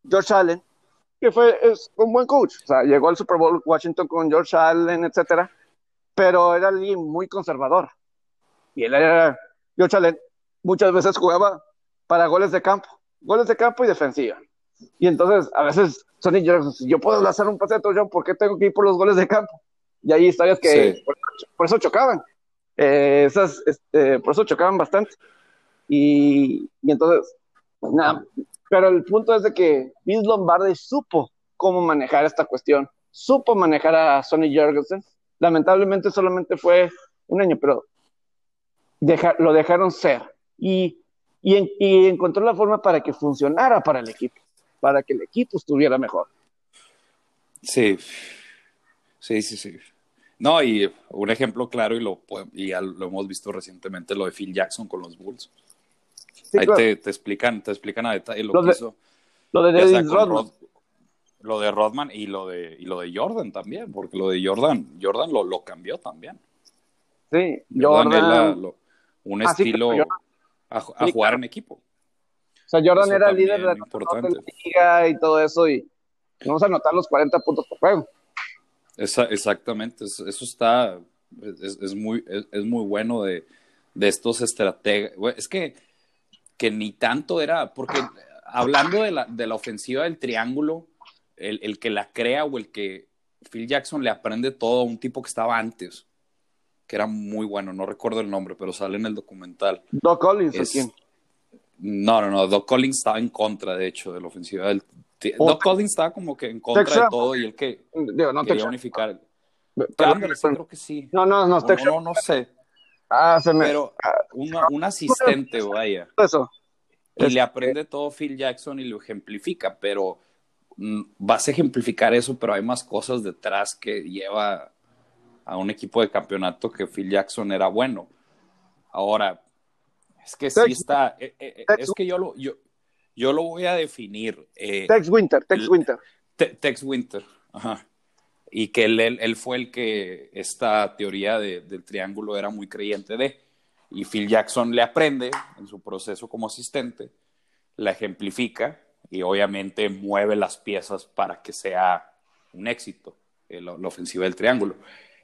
[SPEAKER 1] George Allen, que fue es un buen coach. O sea, llegó al Super Bowl Washington con George Allen, etcétera, pero era alguien muy conservador. Y él era, George Allen, muchas veces jugaba para goles de campo, goles de campo y defensiva. Y entonces, a veces, Sonny si yo puedo lanzar un pase de touchdown, ¿por qué tengo que ir por los goles de campo? Y hay historias que por, eso chocaban. Eh, esas, este, por eso chocaban bastante. Y, entonces, nada, pero el punto es de que Vince Lombardi supo cómo manejar esta cuestión, supo manejar a Sonny Jurgensen. Lamentablemente solamente fue un año, pero lo dejaron ser y, y, encontró la forma para que funcionara para el equipo, para que el equipo estuviera mejor.
[SPEAKER 2] Sí, sí, sí, sí. No, y un ejemplo claro, y lo, y lo hemos visto recientemente, lo de Phil Jackson con los Bulls. Ahí te, explican, te explican a detalle lo, que hizo.
[SPEAKER 1] Lo de Rodman.
[SPEAKER 2] lo de Rodman y lo de, y lo de Jordan también, porque lo de Jordan, Jordan lo, lo cambió también.
[SPEAKER 1] Sí, Jordan.
[SPEAKER 2] un ah, estilo a, jugar en equipo.
[SPEAKER 1] O sea, Jordan era el líder de la liga y todo eso, y vamos a anotar los 40 puntos por juego.
[SPEAKER 2] Exactamente, eso está, es, muy, es, muy bueno de, de estos estrategas. Es que que ni tanto era, porque hablando de la, de la ofensiva del triángulo, el, el, que la crea o el que Phil Jackson le aprende todo a un tipo que estaba antes, que era muy bueno, no recuerdo el nombre, pero sale en el documental.
[SPEAKER 1] Doc Collins, quién?
[SPEAKER 2] No, no, no. Doc Collins estaba en contra, de hecho, de la ofensiva del. Doc Collins estaba como que en contra de todo y el que
[SPEAKER 1] Digo, no
[SPEAKER 2] quería
[SPEAKER 1] Texas.
[SPEAKER 2] unificar.
[SPEAKER 1] Pero-
[SPEAKER 2] sí, creo que sí.
[SPEAKER 1] No, no, no,
[SPEAKER 2] No,
[SPEAKER 1] Texas.
[SPEAKER 2] no, no sé.
[SPEAKER 1] Ah, se me.
[SPEAKER 2] Pero una- un asistente, vaya.
[SPEAKER 1] Eso.
[SPEAKER 2] Y le aprende todo Phil Jackson y lo ejemplifica, pero mm, vas a ejemplificar eso, pero hay más cosas detrás que lleva a un equipo de campeonato que Phil Jackson era bueno. Ahora, es que sí está, eh, eh, eh, es que yo lo, yo, yo lo voy a definir. eh,
[SPEAKER 1] Tex Winter, Tex Winter.
[SPEAKER 2] Te- Tex Winter, ajá. Y que él, él, él fue el que esta teoría de- del triángulo era muy creyente de. Y Phil Jackson le aprende en su proceso como asistente, la ejemplifica y obviamente mueve las piezas para que sea un éxito eh, la, ofensiva del triángulo.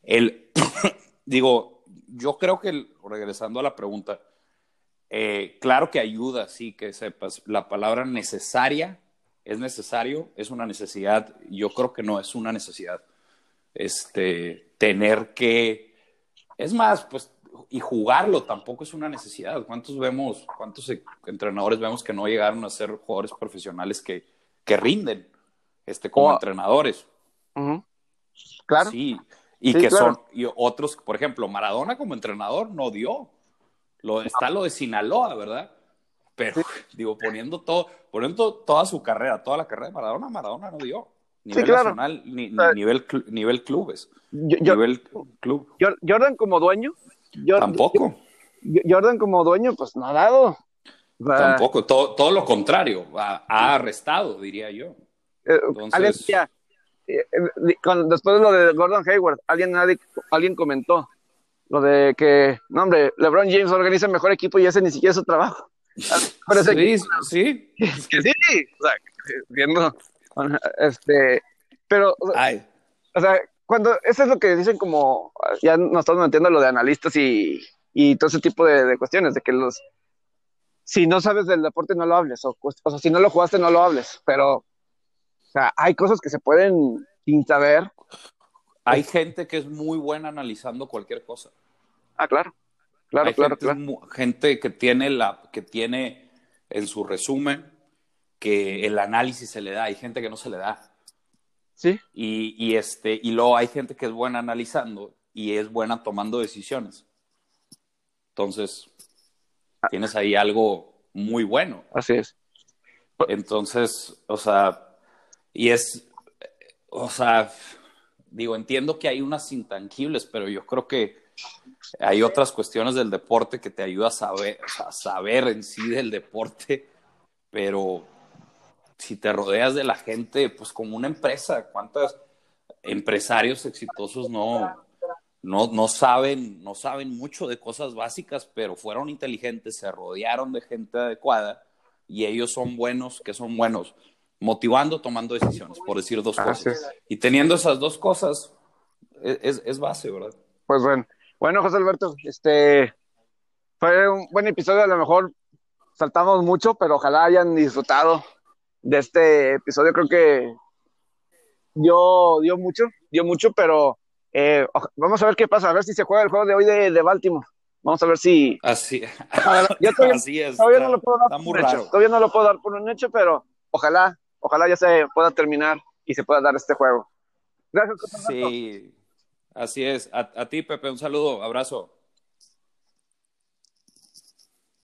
[SPEAKER 2] El, digo, yo creo que, regresando a la pregunta, eh, claro que ayuda, sí, que sepas, la palabra necesaria es necesario, es una necesidad, yo creo que no es una necesidad. Este, tener que, es más, pues, y jugarlo tampoco es una necesidad. ¿Cuántos vemos, cuántos e- entrenadores vemos que no llegaron a ser jugadores profesionales que, que rinden, este, como
[SPEAKER 1] O-
[SPEAKER 2] entrenadores?
[SPEAKER 1] Claro.
[SPEAKER 2] Sí, y
[SPEAKER 1] Sí,
[SPEAKER 2] que
[SPEAKER 1] claro.
[SPEAKER 2] son, y otros, por ejemplo, Maradona como entrenador no dio. Lo, está lo de Sinaloa, ¿verdad? Pero, digo, poniendo todo, poniendo toda su carrera, toda la carrera de Maradona, Maradona no dio. Nivel
[SPEAKER 1] claro.
[SPEAKER 2] nacional, ni, ni- nivel, cl- nivel clubes.
[SPEAKER 1] Yo- yo-
[SPEAKER 2] nivel club.
[SPEAKER 1] Jor- Jordan como dueño. Jor-
[SPEAKER 2] Tampoco,
[SPEAKER 1] Jordan como dueño, pues no ha dado.
[SPEAKER 2] Tampoco. Todo, todo lo contrario. Ha, ha arrestado, diría yo.
[SPEAKER 1] eh,
[SPEAKER 2] Entonces-
[SPEAKER 1] alguien eh, eh, con- después de lo de Gordon Hayward, alguien, nadie- alguien comentó lo de que, no hombre, LeBron James organiza el mejor equipo y ese ni siquiera es su trabajo.
[SPEAKER 2] Sí, sí.
[SPEAKER 1] que sí, o sea, viendo, este, pero,
[SPEAKER 2] Ay,
[SPEAKER 1] o sea, cuando, eso es lo que dicen como, ya nos estamos metiendo lo de analistas y, y todo ese tipo de, de cuestiones, de que los, si no sabes del deporte no lo hables, o, o sea, si no lo jugaste no lo hables, pero, o sea, hay cosas que se pueden sin saber.
[SPEAKER 2] Hay gente que es muy buena analizando cualquier cosa.
[SPEAKER 1] Ah, claro, claro,
[SPEAKER 2] Hay
[SPEAKER 1] claro,
[SPEAKER 2] gente,
[SPEAKER 1] claro.
[SPEAKER 2] gente que tiene la que tiene en su resumen que el análisis se le da, hay gente que no se le da.
[SPEAKER 1] Sí,
[SPEAKER 2] Y, y este, y luego hay gente que es buena analizando y es buena tomando decisiones. Entonces, tienes ahí algo muy bueno.
[SPEAKER 1] así es.
[SPEAKER 2] Entonces, o sea, y es, o sea, digo, entiendo que hay unas intangibles, pero yo creo que hay otras cuestiones del deporte que te ayuda a saber, a saber en sí del deporte, pero si te rodeas de la gente, pues como una empresa, ¿cuántos empresarios exitosos no, no, no saben, no saben mucho de cosas básicas, pero fueron inteligentes, se rodearon de gente adecuada y ellos son buenos, que son buenos, motivando, tomando decisiones, por decir dos
[SPEAKER 1] Así
[SPEAKER 2] cosas. Y teniendo esas dos cosas, es, es, es base, ¿verdad?
[SPEAKER 1] Pues bueno, bueno, José Alberto, este fue un buen episodio, a lo mejor saltamos mucho, pero ojalá hayan disfrutado de este episodio. Creo que dio, dio mucho, dio mucho, pero eh, vamos a ver qué pasa, a ver si se juega el juego de hoy de, de Baltimore. Vamos a ver si.
[SPEAKER 2] Así,
[SPEAKER 1] ver, yo todavía,
[SPEAKER 2] así es.
[SPEAKER 1] todavía
[SPEAKER 2] está-
[SPEAKER 1] no lo puedo dar por un hecho. Todavía no lo puedo dar por un hecho, pero ojalá, ojalá ya se pueda terminar y se pueda dar este juego. Gracias.
[SPEAKER 2] Sí, así es. A ti, Pepe, un saludo, abrazo.